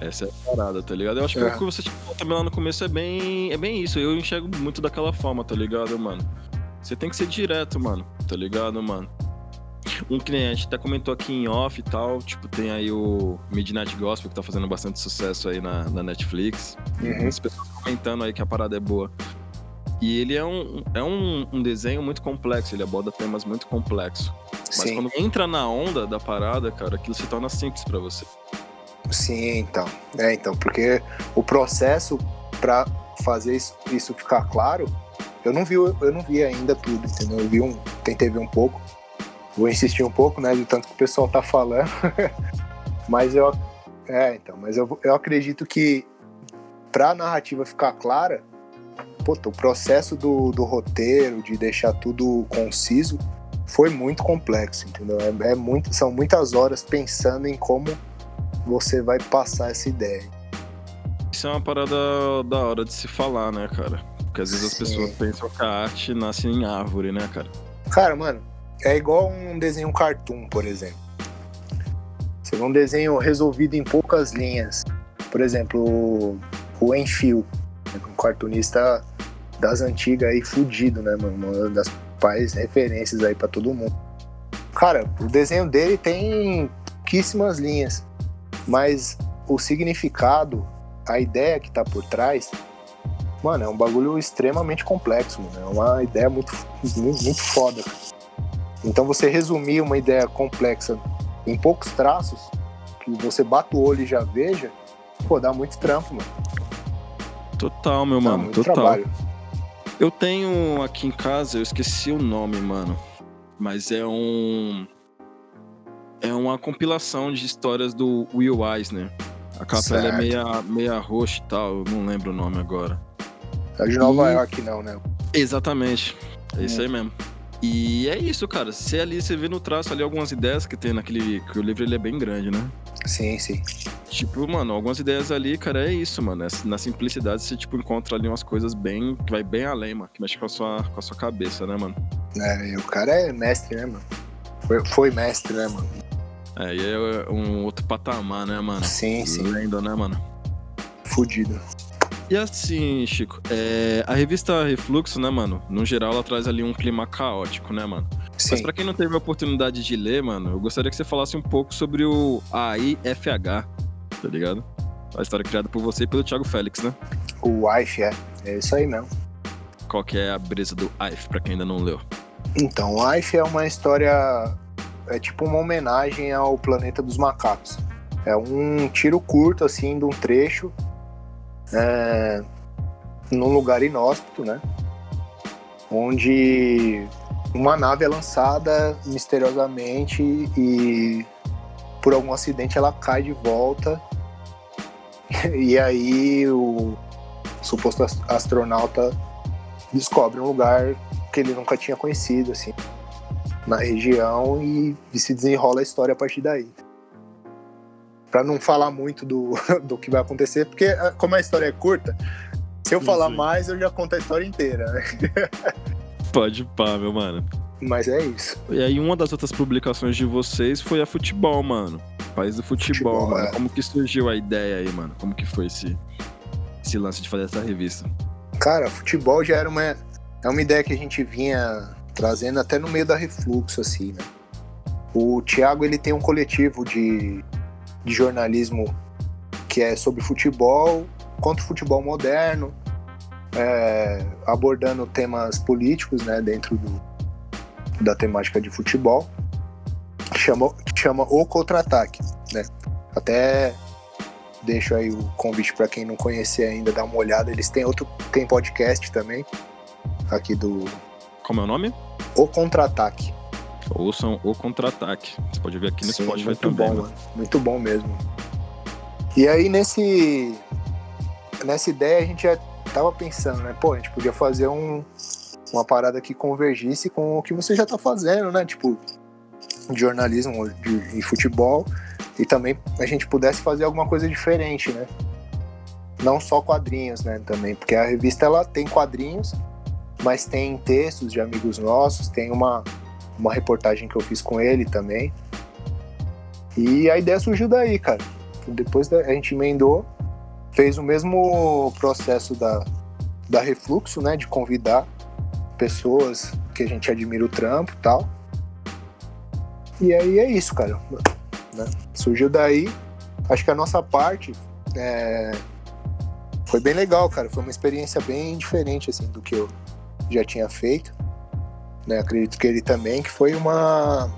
Essa é a parada, tá ligado? Eu acho que É. o que você falou também lá no começo é bem, é bem isso. Eu enxergo muito daquela forma, tá ligado, mano? Você tem que ser direto, mano, tá ligado, mano? Um cliente até comentou aqui em off e tal, tipo, tem aí o Midnight Gospel que tá fazendo bastante sucesso aí na, na Netflix. Uhum. As pessoas comentando aí que a parada é boa. E ele é um, é um, um desenho muito complexo, ele aborda temas muito complexos. Mas Sim. quando entra na onda da parada, cara, aquilo se torna simples pra você. Sim, então. É, então, porque o processo pra fazer isso, isso ficar claro, eu não vi, eu não vi ainda tudo, entendeu? Eu vi um, tentei ver um pouco. Vou insistir um pouco, né, do tanto que o pessoal tá falando. mas eu é, então, mas eu, eu acredito que pra narrativa ficar clara, puta, o processo do, do roteiro, de deixar tudo conciso, foi muito complexo, entendeu? É, é muito, são muitas horas pensando em como você vai passar essa ideia. Isso é uma parada da hora de se falar, né, cara? Porque às vezes as Sim. pessoas pensam que a arte nasce em árvore, né, cara? Cara, mano, é igual um desenho cartoon, por exemplo. Você vê um desenho resolvido em poucas linhas. Por exemplo, o- Enfio, um cartunista das antigas aí, fudido, né, mano? Uma das pais referências aí pra todo mundo. Cara, o desenho dele tem pouquíssimas linhas, mas o significado, a ideia que tá por trás, mano, é um bagulho extremamente complexo, mano. É uma ideia muito, muito, muito foda. cara. Então você resumir uma ideia complexa em poucos traços, que você bata o olho e já veja, pô, dá muito trampo, mano. Total, meu Dá mano, total. trabalho. Eu tenho aqui em casa, eu esqueci o nome, mano. Mas é um. É uma compilação de histórias do Will Eisner. A capa é meia, meia roxa e tal, eu não lembro o nome agora. É de Nova E- York, não, né? Exatamente. É isso Hum. aí mesmo. E é isso, cara. Você ali, você vê no traço ali algumas ideias que tem naquele. Que o livro ele é bem grande, né? Sim, sim. Tipo, mano, algumas ideias ali, cara, é isso, mano. É- Na simplicidade você, tipo, encontra ali umas coisas bem. que vai bem além, mano. Que mexe com a sua, com a sua cabeça, né, mano? É, e o cara é mestre, né, mano? Foi, foi mestre, né, mano? É, e é um outro patamar, né, mano? Sim, sim. Lenda, né, mano? Fudido. E assim, Chico, é, a revista Refluxo, né, mano? No geral, ela traz ali um clima caótico, né, mano? Mas Sim. pra quem não teve a oportunidade de ler, mano, eu gostaria que você falasse um pouco sobre o AIFH, tá ligado? A história criada por você e pelo Thiago Félix, né? O Wife, é. É isso aí mesmo. Qual que é a brisa do AIF, pra quem ainda não leu? Então, o Life é uma história. É tipo uma homenagem ao planeta dos macacos. É um tiro curto, assim, de um trecho. É, num lugar inóspito, né? Onde uma nave é lançada misteriosamente e por algum acidente ela cai de volta. E aí o suposto ast- astronauta descobre um lugar que ele nunca tinha conhecido, assim, na região e se desenrola a história a partir daí. Pra não falar muito do, do que vai acontecer, porque ah, como a história é curta, se eu falar mais, eu já conto a história inteira, né? Pode pá, meu mano. Mas é isso. E aí, uma das outras publicações de vocês foi a Futebol, mano. País do Futebol, Futebol, mano. é. Como que surgiu a ideia aí, mano? Como que foi esse, esse lance de fazer essa revista? Cara, futebol já era uma, é uma ideia que a gente vinha trazendo até no meio da Refluxo, assim, né? O Thiago, ele tem um coletivo de, de jornalismo que é sobre futebol, contra o futebol moderno, é, abordando temas políticos, né, dentro do, da temática de futebol. Chama, chama O Contra-Ataque, né? Até deixo aí o convite para quem não conhecer ainda dar uma olhada. Eles têm outro tem podcast também aqui do Como é o nome? O Contra-Ataque. Ouçam o Contra-Ataque. Você pode ver aqui no Sim, Spotify muito também, bom, mano. mano. Muito bom mesmo. E aí nesse nessa ideia a gente já tava pensando, né? Pô, a gente podia fazer um, uma parada que convergisse com o que você já tá fazendo, né? Tipo, de jornalismo de, e futebol. E também a gente pudesse fazer alguma coisa diferente, né? Não só quadrinhos, né? Também, porque a revista ela tem quadrinhos, mas tem textos de amigos nossos, tem uma, uma reportagem que eu fiz com ele também. E a ideia surgiu daí, cara. Depois a gente emendou, fez o mesmo processo da, da Refluxo, né? De convidar pessoas que a gente admira o trampo e tal. E aí é isso, cara. né? Surgiu daí. Acho que a nossa parte é, foi bem legal, cara. Foi uma experiência bem diferente, assim, do que eu já tinha feito. Né? Acredito que ele também, que foi uma,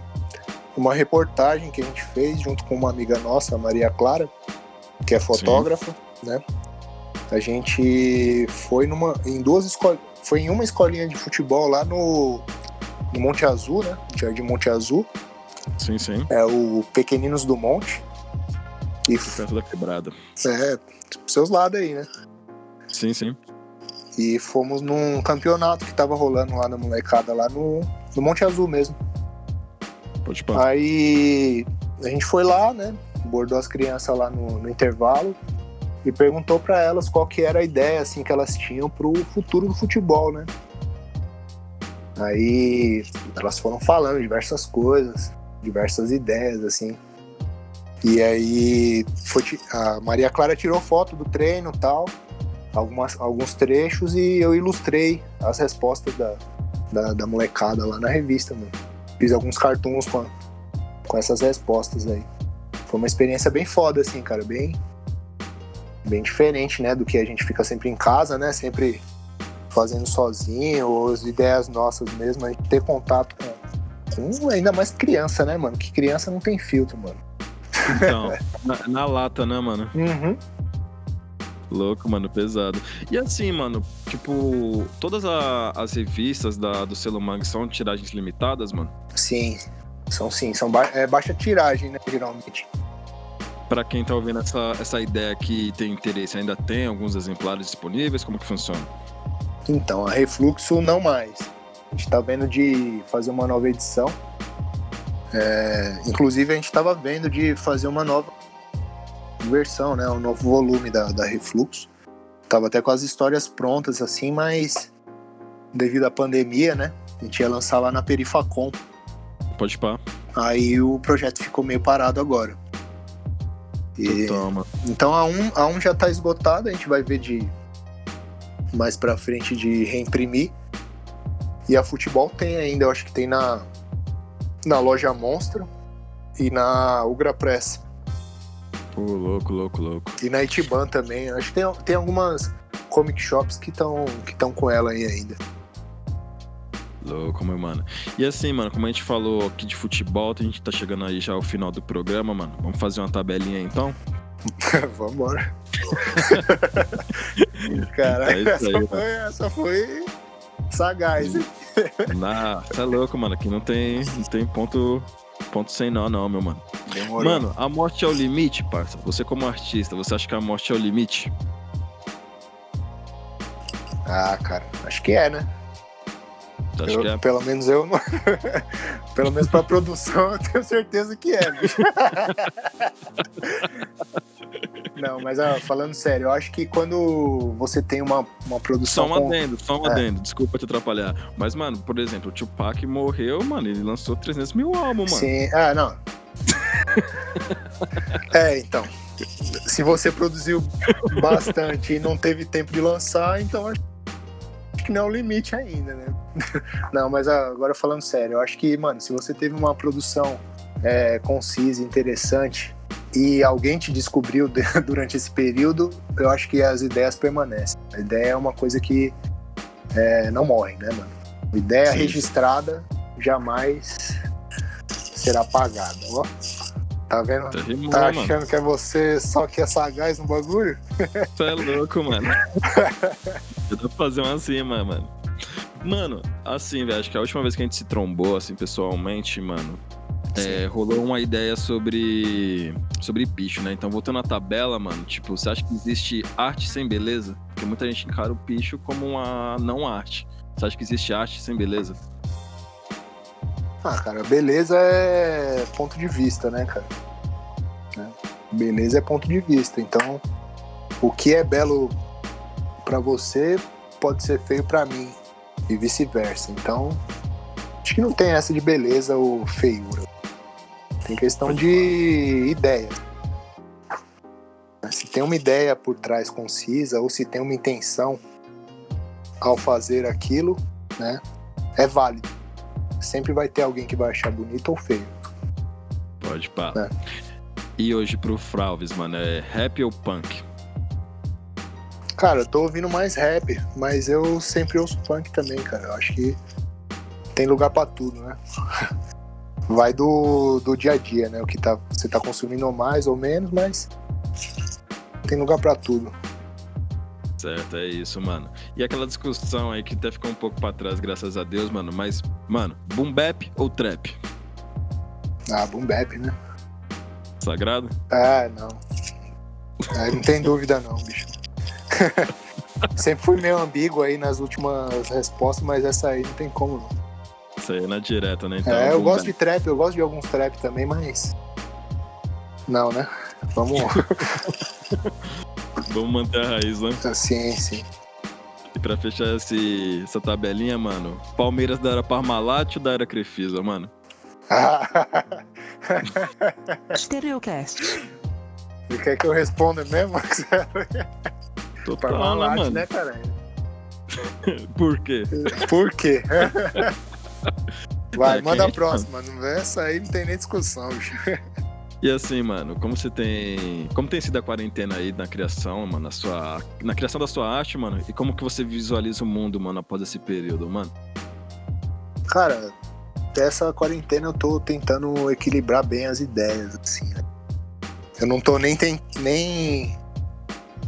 uma reportagem que a gente fez junto com uma amiga nossa, a Maria Clara, que é fotógrafa, né? A gente foi numa, em duas escolas, foi em uma escolinha de futebol lá no, no Monte Azul, né? Jardim Monte Azul. Sim, sim. É o Pequeninos do Monte. E Perto da quebrada. é, seus lados aí, né? Sim, sim. E fomos num campeonato que tava rolando lá na molecada, lá no, no Monte Azul mesmo. Pode parar. Aí a gente foi lá, né? Abordou as crianças lá no, no intervalo e perguntou para elas qual que era a ideia assim que elas tinham pro futuro do futebol, né? Aí elas foram falando diversas coisas, diversas ideias assim. E aí foi a Maria Clara tirou foto do treino e tal, algumas, alguns trechos e eu ilustrei as respostas da, da, da molecada lá na revista, mano. Fiz alguns cartoons com, a- com essas respostas aí. Foi uma experiência bem foda, assim, cara, bem, bem diferente, né, do que a gente fica sempre em casa, né, sempre fazendo sozinho, ou as ideias nossas mesmo, a gente ter contato com, com ainda mais criança, né, mano, que criança não tem filtro, mano. Então, na, na lata, né, mano? Uhum. Louco, mano, pesado. E assim, mano, tipo, todas a- as revistas da, do selo são tiragens limitadas, mano? Sim, são sim, são ba- é baixa tiragem, né, geralmente. Pra quem tá ouvindo essa, essa ideia aqui e tem interesse, ainda tem alguns exemplares disponíveis? Como que funciona? Então, a Refluxo não mais. A gente tá vendo de fazer uma nova edição. É, inclusive, a gente tava vendo de fazer uma nova versão, né? Um novo volume da, da Refluxo. Tava até com as histórias prontas, assim, mas devido à pandemia, né? A gente ia lançar lá na Perifacom. Pode pá. Aí o projeto ficou meio parado agora. E- Toma. então a 1, a 1 já tá esgotada, a gente vai ver de mais pra frente de reimprimir. E a futebol tem ainda, eu acho que tem na, na loja Monstro e na Ugra Press. Pô, louco, louco, louco. E na Itiban também. Acho que tem, tem algumas comic shops que estão que tão com ela aí ainda. Louco, meu mano. E assim, mano, como a gente falou aqui de futebol, a gente tá chegando aí já ao final do programa, mano. Vamos fazer uma tabelinha aí, então? Vambora. Caralho, É essa, aí, foi, essa foi sagaz, hein? É louco, mano. Aqui não tem, não tem ponto, ponto sem nó, não, meu mano. Demorou. Mano, a morte é o limite, parça. Você como artista, você acha que a morte é o limite? Ah, cara, acho que é, né? Acha Eu- é? Pelo menos eu não. pelo menos pra produção eu tenho certeza que é. Não, mas ah, falando sério, eu acho que quando você tem uma, uma Só produção. um com- adendo, só um É. adendo. Desculpa te atrapalhar. Mas, mano, por exemplo, o Tupac morreu, mano. Ele lançou 300 mil álbuns, mano. Sim, ah, não. é, então. Se você produziu bastante e não teve tempo de lançar, então acho que não é o limite ainda, né? Não, mas ah, agora falando sério, eu acho que, mano, se você teve uma produção é, concisa, interessante e alguém te descobriu de- durante esse período, eu acho que as ideias permanecem. A ideia é uma coisa que é, não morre, né, mano? A ideia Sim. registrada jamais será apagada, ó. Tá vendo? Tá rimou, tá mano. achando que é você só que é sagaz no bagulho? Você é louco, mano. Dá pra fazer uma assim, mano. Mano, assim, velho, acho que a última vez que a gente se trombou, assim, pessoalmente, mano, é, rolou uma ideia sobre sobre picho, né? Então, voltando à tabela, mano, tipo, você acha que existe arte sem beleza? Porque muita gente encara o picho como uma não arte. Você acha que existe arte sem beleza? Ah, cara, beleza é ponto de vista, né, cara? Né? Beleza é ponto de vista. Então, o que é belo pra você pode ser feio pra mim e vice-versa. Então, acho que não tem essa de beleza ou feiura. Tem questão de ideia. tem uma ideia por trás concisa ou se tem uma intenção ao fazer aquilo, né? É válido. Sempre vai ter alguém que vai achar bonito ou feio. Pode pá. E hoje pro Fralves, mano, é rap ou punk? Cara, eu tô ouvindo mais rap, mas eu sempre ouço punk também, cara. Eu acho que tem lugar pra tudo, né? Vai do, do dia a dia, né? O que tá, você tá consumindo mais ou menos, mas tem lugar pra tudo. Certo, é isso, mano. E aquela discussão aí que até ficou um pouco pra trás, graças a Deus, mano. Mas, mano, boom bap ou trap? Ah, boom bap, né? Sagrado? Ah, não. Ah, não tem dúvida não, bicho. Sempre fui meio ambíguo aí nas últimas respostas, mas essa aí não tem como não. Isso aí é na direta, né? Então, é, eu gosto bap. de trap, eu gosto de alguns trap também, mas. Não, né? Vamos. Vamos manter a raiz, né? sim, sim. E pra fechar esse, essa tabelinha, mano, Palmeiras da era Parmalat ou da era Crefisa, mano? Stereocast. Você quer que eu responda mesmo? Total, Parmalat, né, mano? né, caralho? Por quê? Por quê? Vai, É, manda a próxima. Não- Essa aí não tem nem discussão. E assim, mano, como você tem. Como tem sido a quarentena aí na criação, mano, na sua. Na criação da sua arte, mano, e como que você visualiza o mundo, mano, após esse período, mano? Cara, dessa quarentena eu tô tentando equilibrar bem as ideias, assim, né? Eu não tô nem, ten- nem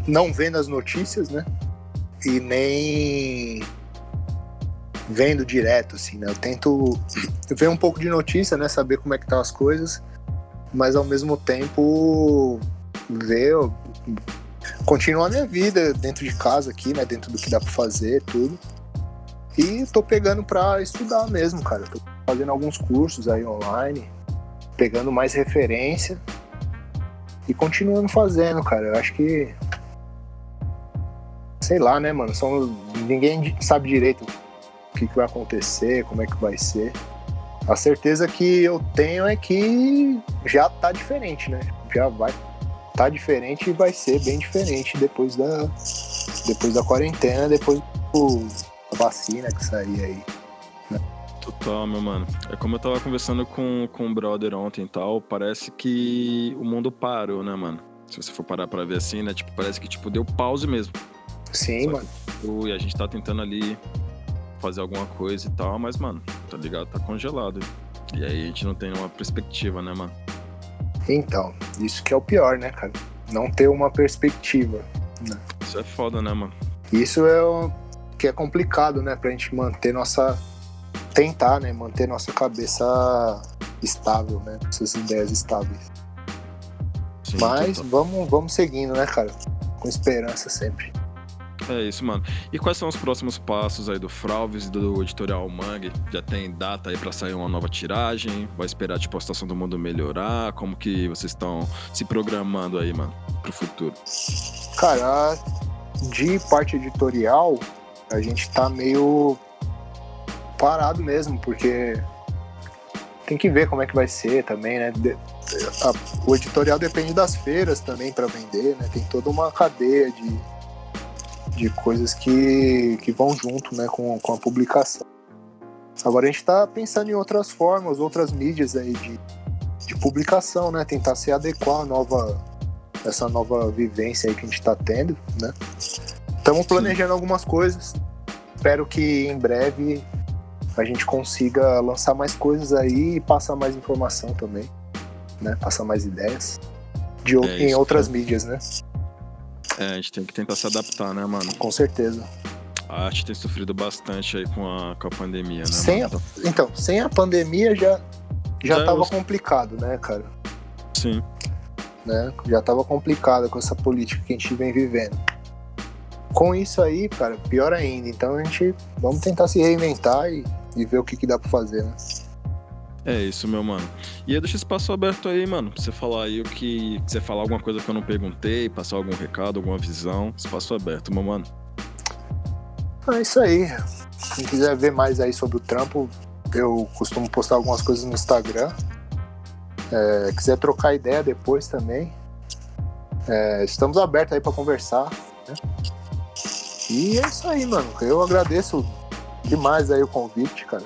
não vendo as notícias, né? E nem vendo direto, assim, né? Eu tento ver um pouco de notícia, né? Saber como é que tá as coisas, mas ao mesmo tempo ver, continuar minha vida dentro de casa aqui, né? Dentro do que dá pra fazer, tudo. E tô pegando pra estudar mesmo, cara. Tô fazendo alguns cursos aí online, pegando mais referência e continuando fazendo, cara. Eu acho que. Sei lá, né, mano? São... Ninguém sabe direito o que, que vai acontecer, como é que vai ser. A certeza que eu tenho é que já tá diferente, né? Já vai tá diferente e vai ser bem diferente depois da depois da quarentena, depois do, da vacina que sair aí. Total, meu mano. É como eu tava conversando com, com o brother ontem e tal, parece que o mundo parou, né, mano? Se você for parar pra ver assim, né? Tipo, parece que tipo, deu pause mesmo. Sim, Só mano. que, e a gente tá tentando ali fazer alguma coisa e tal, mas, mano, tá ligado? Tá congelado. E aí a gente não tem uma perspectiva, né, mano? Então, isso que é o pior, né, cara? Não ter uma perspectiva. Né? Isso é foda, né, mano? Isso é o que é complicado, né, pra gente manter nossa tentar, né, manter nossa cabeça estável, né, nossas ideias estáveis. Sim, Mas total. vamos, vamos seguindo, né, cara? Com esperança sempre. É isso, mano. E quais são os próximos passos aí do Fralves e do editorial Mangue? Já tem data aí pra sair uma nova tiragem? Vai esperar, tipo, a situação do mundo melhorar? Como que vocês estão se programando aí, mano, pro futuro? Cara, de parte editorial, a gente tá meio parado mesmo, porque tem que ver como é que vai ser também, né? O editorial depende das feiras também para vender, né? Tem toda uma cadeia de, de coisas que, que vão junto, né, com, com a publicação. Agora a gente tá pensando em outras formas, outras mídias aí de, de publicação, né? Tentar se adequar à nova, essa nova vivência aí que a gente tá tendo, né? Estamos planejando algumas coisas. Espero que em breve a gente consiga lançar mais coisas aí e passar mais informação também, né? Passar mais ideias de É em isso, outras cara. mídias, né? É, a gente tem que tentar se adaptar, né, mano? Com certeza. A arte tem sofrido bastante aí com a, com a pandemia, né, Sem a- então, sem a pandemia já já Já tava os- complicado, né, cara? Sim. né? Já tava complicado com essa política que a gente vem vivendo. Com isso aí, cara, pior ainda. Então a gente vamos tentar se reinventar e, e ver o que, que dá pra fazer, né? É isso, meu mano. E eu deixo espaço aberto aí, mano, pra você falar aí o que. Quiser falar alguma coisa que eu não perguntei, passar algum recado, alguma visão. Espaço aberto, meu mano. É isso aí. Quem quiser ver mais aí sobre o trampo, eu costumo postar algumas coisas no Instagram. É, quiser trocar ideia depois também, É, estamos abertos aí pra conversar. né? E é isso aí, mano. Eu agradeço demais aí o convite, cara.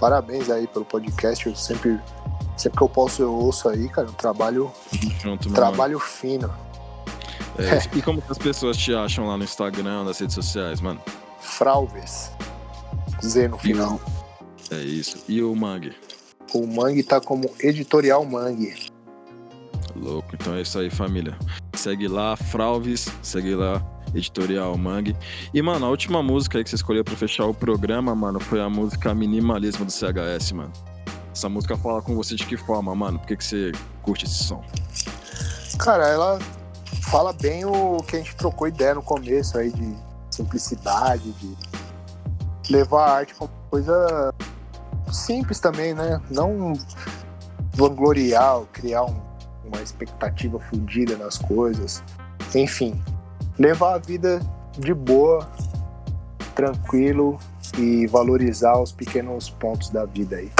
Parabéns aí pelo podcast. Eu sempre, sempre que eu posso, eu ouço aí, cara. Um trabalho, Junto, trabalho fino. É isso. E como que as pessoas te acham lá no Instagram, nas redes sociais, mano? Fralves. Z no final. É isso. E o Mangue? O Mangue tá como editorial Mangue. Louco. Então é isso aí, família. Segue lá, Fralves. Segue lá, Editorial Mangue. E, mano, a última música aí que você escolheu pra fechar o programa, mano, foi a música Minimalismo do CHS, mano. Essa música fala com você de que forma, mano? Por que, que você curte esse som? Cara, ela fala bem o que a gente trocou ideia no começo aí de simplicidade, de levar a arte como coisa simples também, né? Não vangloriar, criar um- uma expectativa fundida nas coisas. Enfim, levar a vida de boa, tranquilo e valorizar os pequenos pontos da vida aí.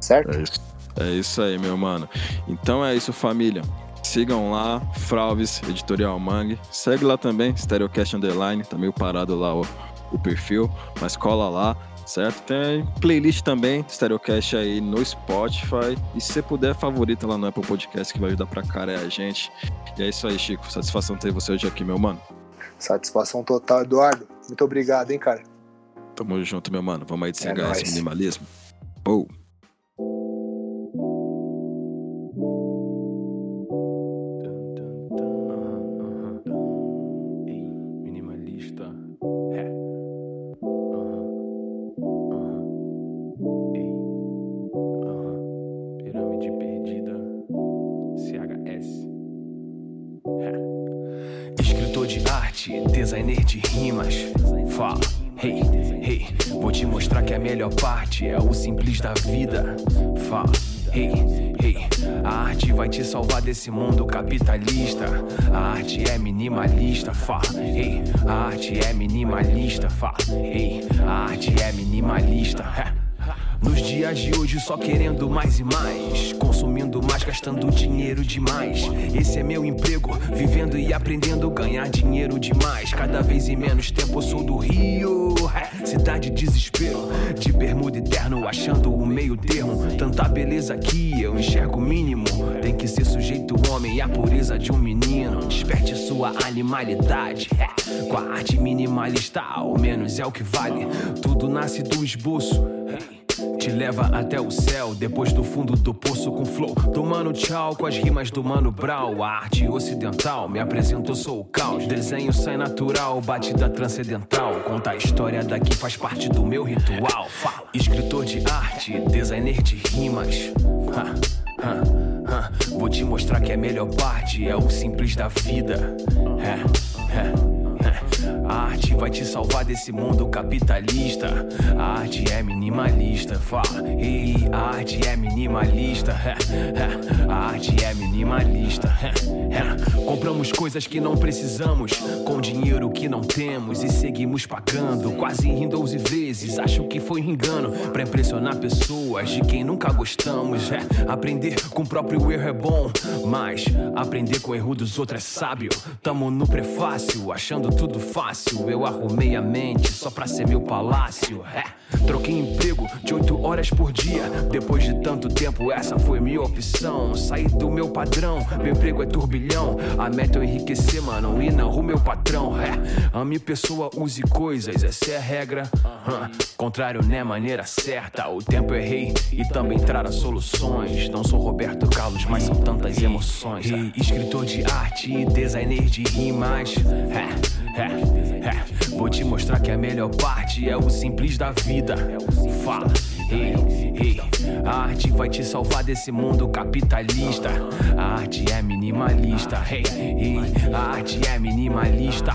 Certo? É isso. É isso aí, meu mano. Então é isso, família. Sigam lá, Fralves Editorial Mangue. Segue lá também, Stereocast Underline. Tá meio parado lá o, o perfil, mas cola lá, certo? Tem playlist também, Stereocast aí no Spotify. E se você puder, favorita lá no Apple Podcast, que vai ajudar pra cara é a gente. E é isso aí, Chico. Satisfação ter você hoje aqui, meu mano. Satisfação total, Eduardo. Muito obrigado, hein, cara. Tamo junto, meu mano. Vamos aí de É CHS nóis. Minimalismo. Oh. Simples da vida. Fala, hey, hey, a arte vai te salvar desse mundo capitalista. A arte é minimalista. Fala, hey, a arte é minimalista. Fala, hey, a arte é minimalista. Nos dias de hoje só querendo mais e mais, consumindo mais, gastando dinheiro demais. Esse é meu emprego, vivendo e aprendendo ganhar dinheiro demais. Cada vez em menos tempo eu sou do Rio, cidade de desespero, de bermuda eterno, achando o meio termo. Tanta beleza aqui eu enxergo o mínimo. Tem que ser sujeito homem e a pureza de um menino. Desperte sua animalidade, é, com a arte minimalista, ao menos é o que vale. Tudo nasce do esboço. Te leva até o céu, depois do fundo do poço com flow. Do mano tchau com as rimas do mano Brau. A arte ocidental me apresentou, sou o caos. Desenho sai natural, batida transcendental. Conta a história daqui, faz parte do meu ritual. Fala. Escritor de arte, designer de rimas. Ha, ha. Vou te mostrar que a melhor parte é o simples da vida. É, é. A arte vai te salvar desse mundo capitalista. A arte é minimalista, fala. Ei, a arte é minimalista. é, é. A arte é minimalista. é. Compramos coisas que não precisamos, com dinheiro que não temos e seguimos pagando. Quase em 12 vezes, acho que foi um engano. Pra impressionar pessoas de quem nunca gostamos. É, aprender com o próprio erro é bom, mas aprender com o erro dos outros é sábio. Tamo no prefácio, achando tudo fácil. Eu arrumei a mente só pra ser meu palácio. É, troquei emprego de 8 horas por dia. Depois de tanto tempo, essa foi minha opção. Saí do meu padrão, meu emprego é turbilhão. A meta é eu enriquecer, mano, e não o meu patrão. É, ame pessoa, use coisas, essa é a regra. Hã, Contrário, né, maneira certa. O tempo eu errei e também traram soluções. Não sou Roberto Carlos, mas são tantas emoções. E escritor de arte, designer de rimas. É, é, é. Vou te mostrar que a melhor parte é o simples da vida. Fala, ei, ei. A arte vai te salvar desse mundo capitalista. A arte é minimalista. Ei, ei. A arte é minimalista.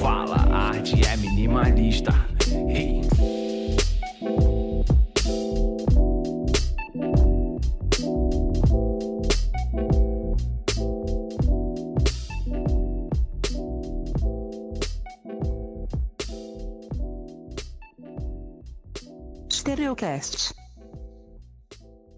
Fala, a arte é minimalista. Ei. Stereocast.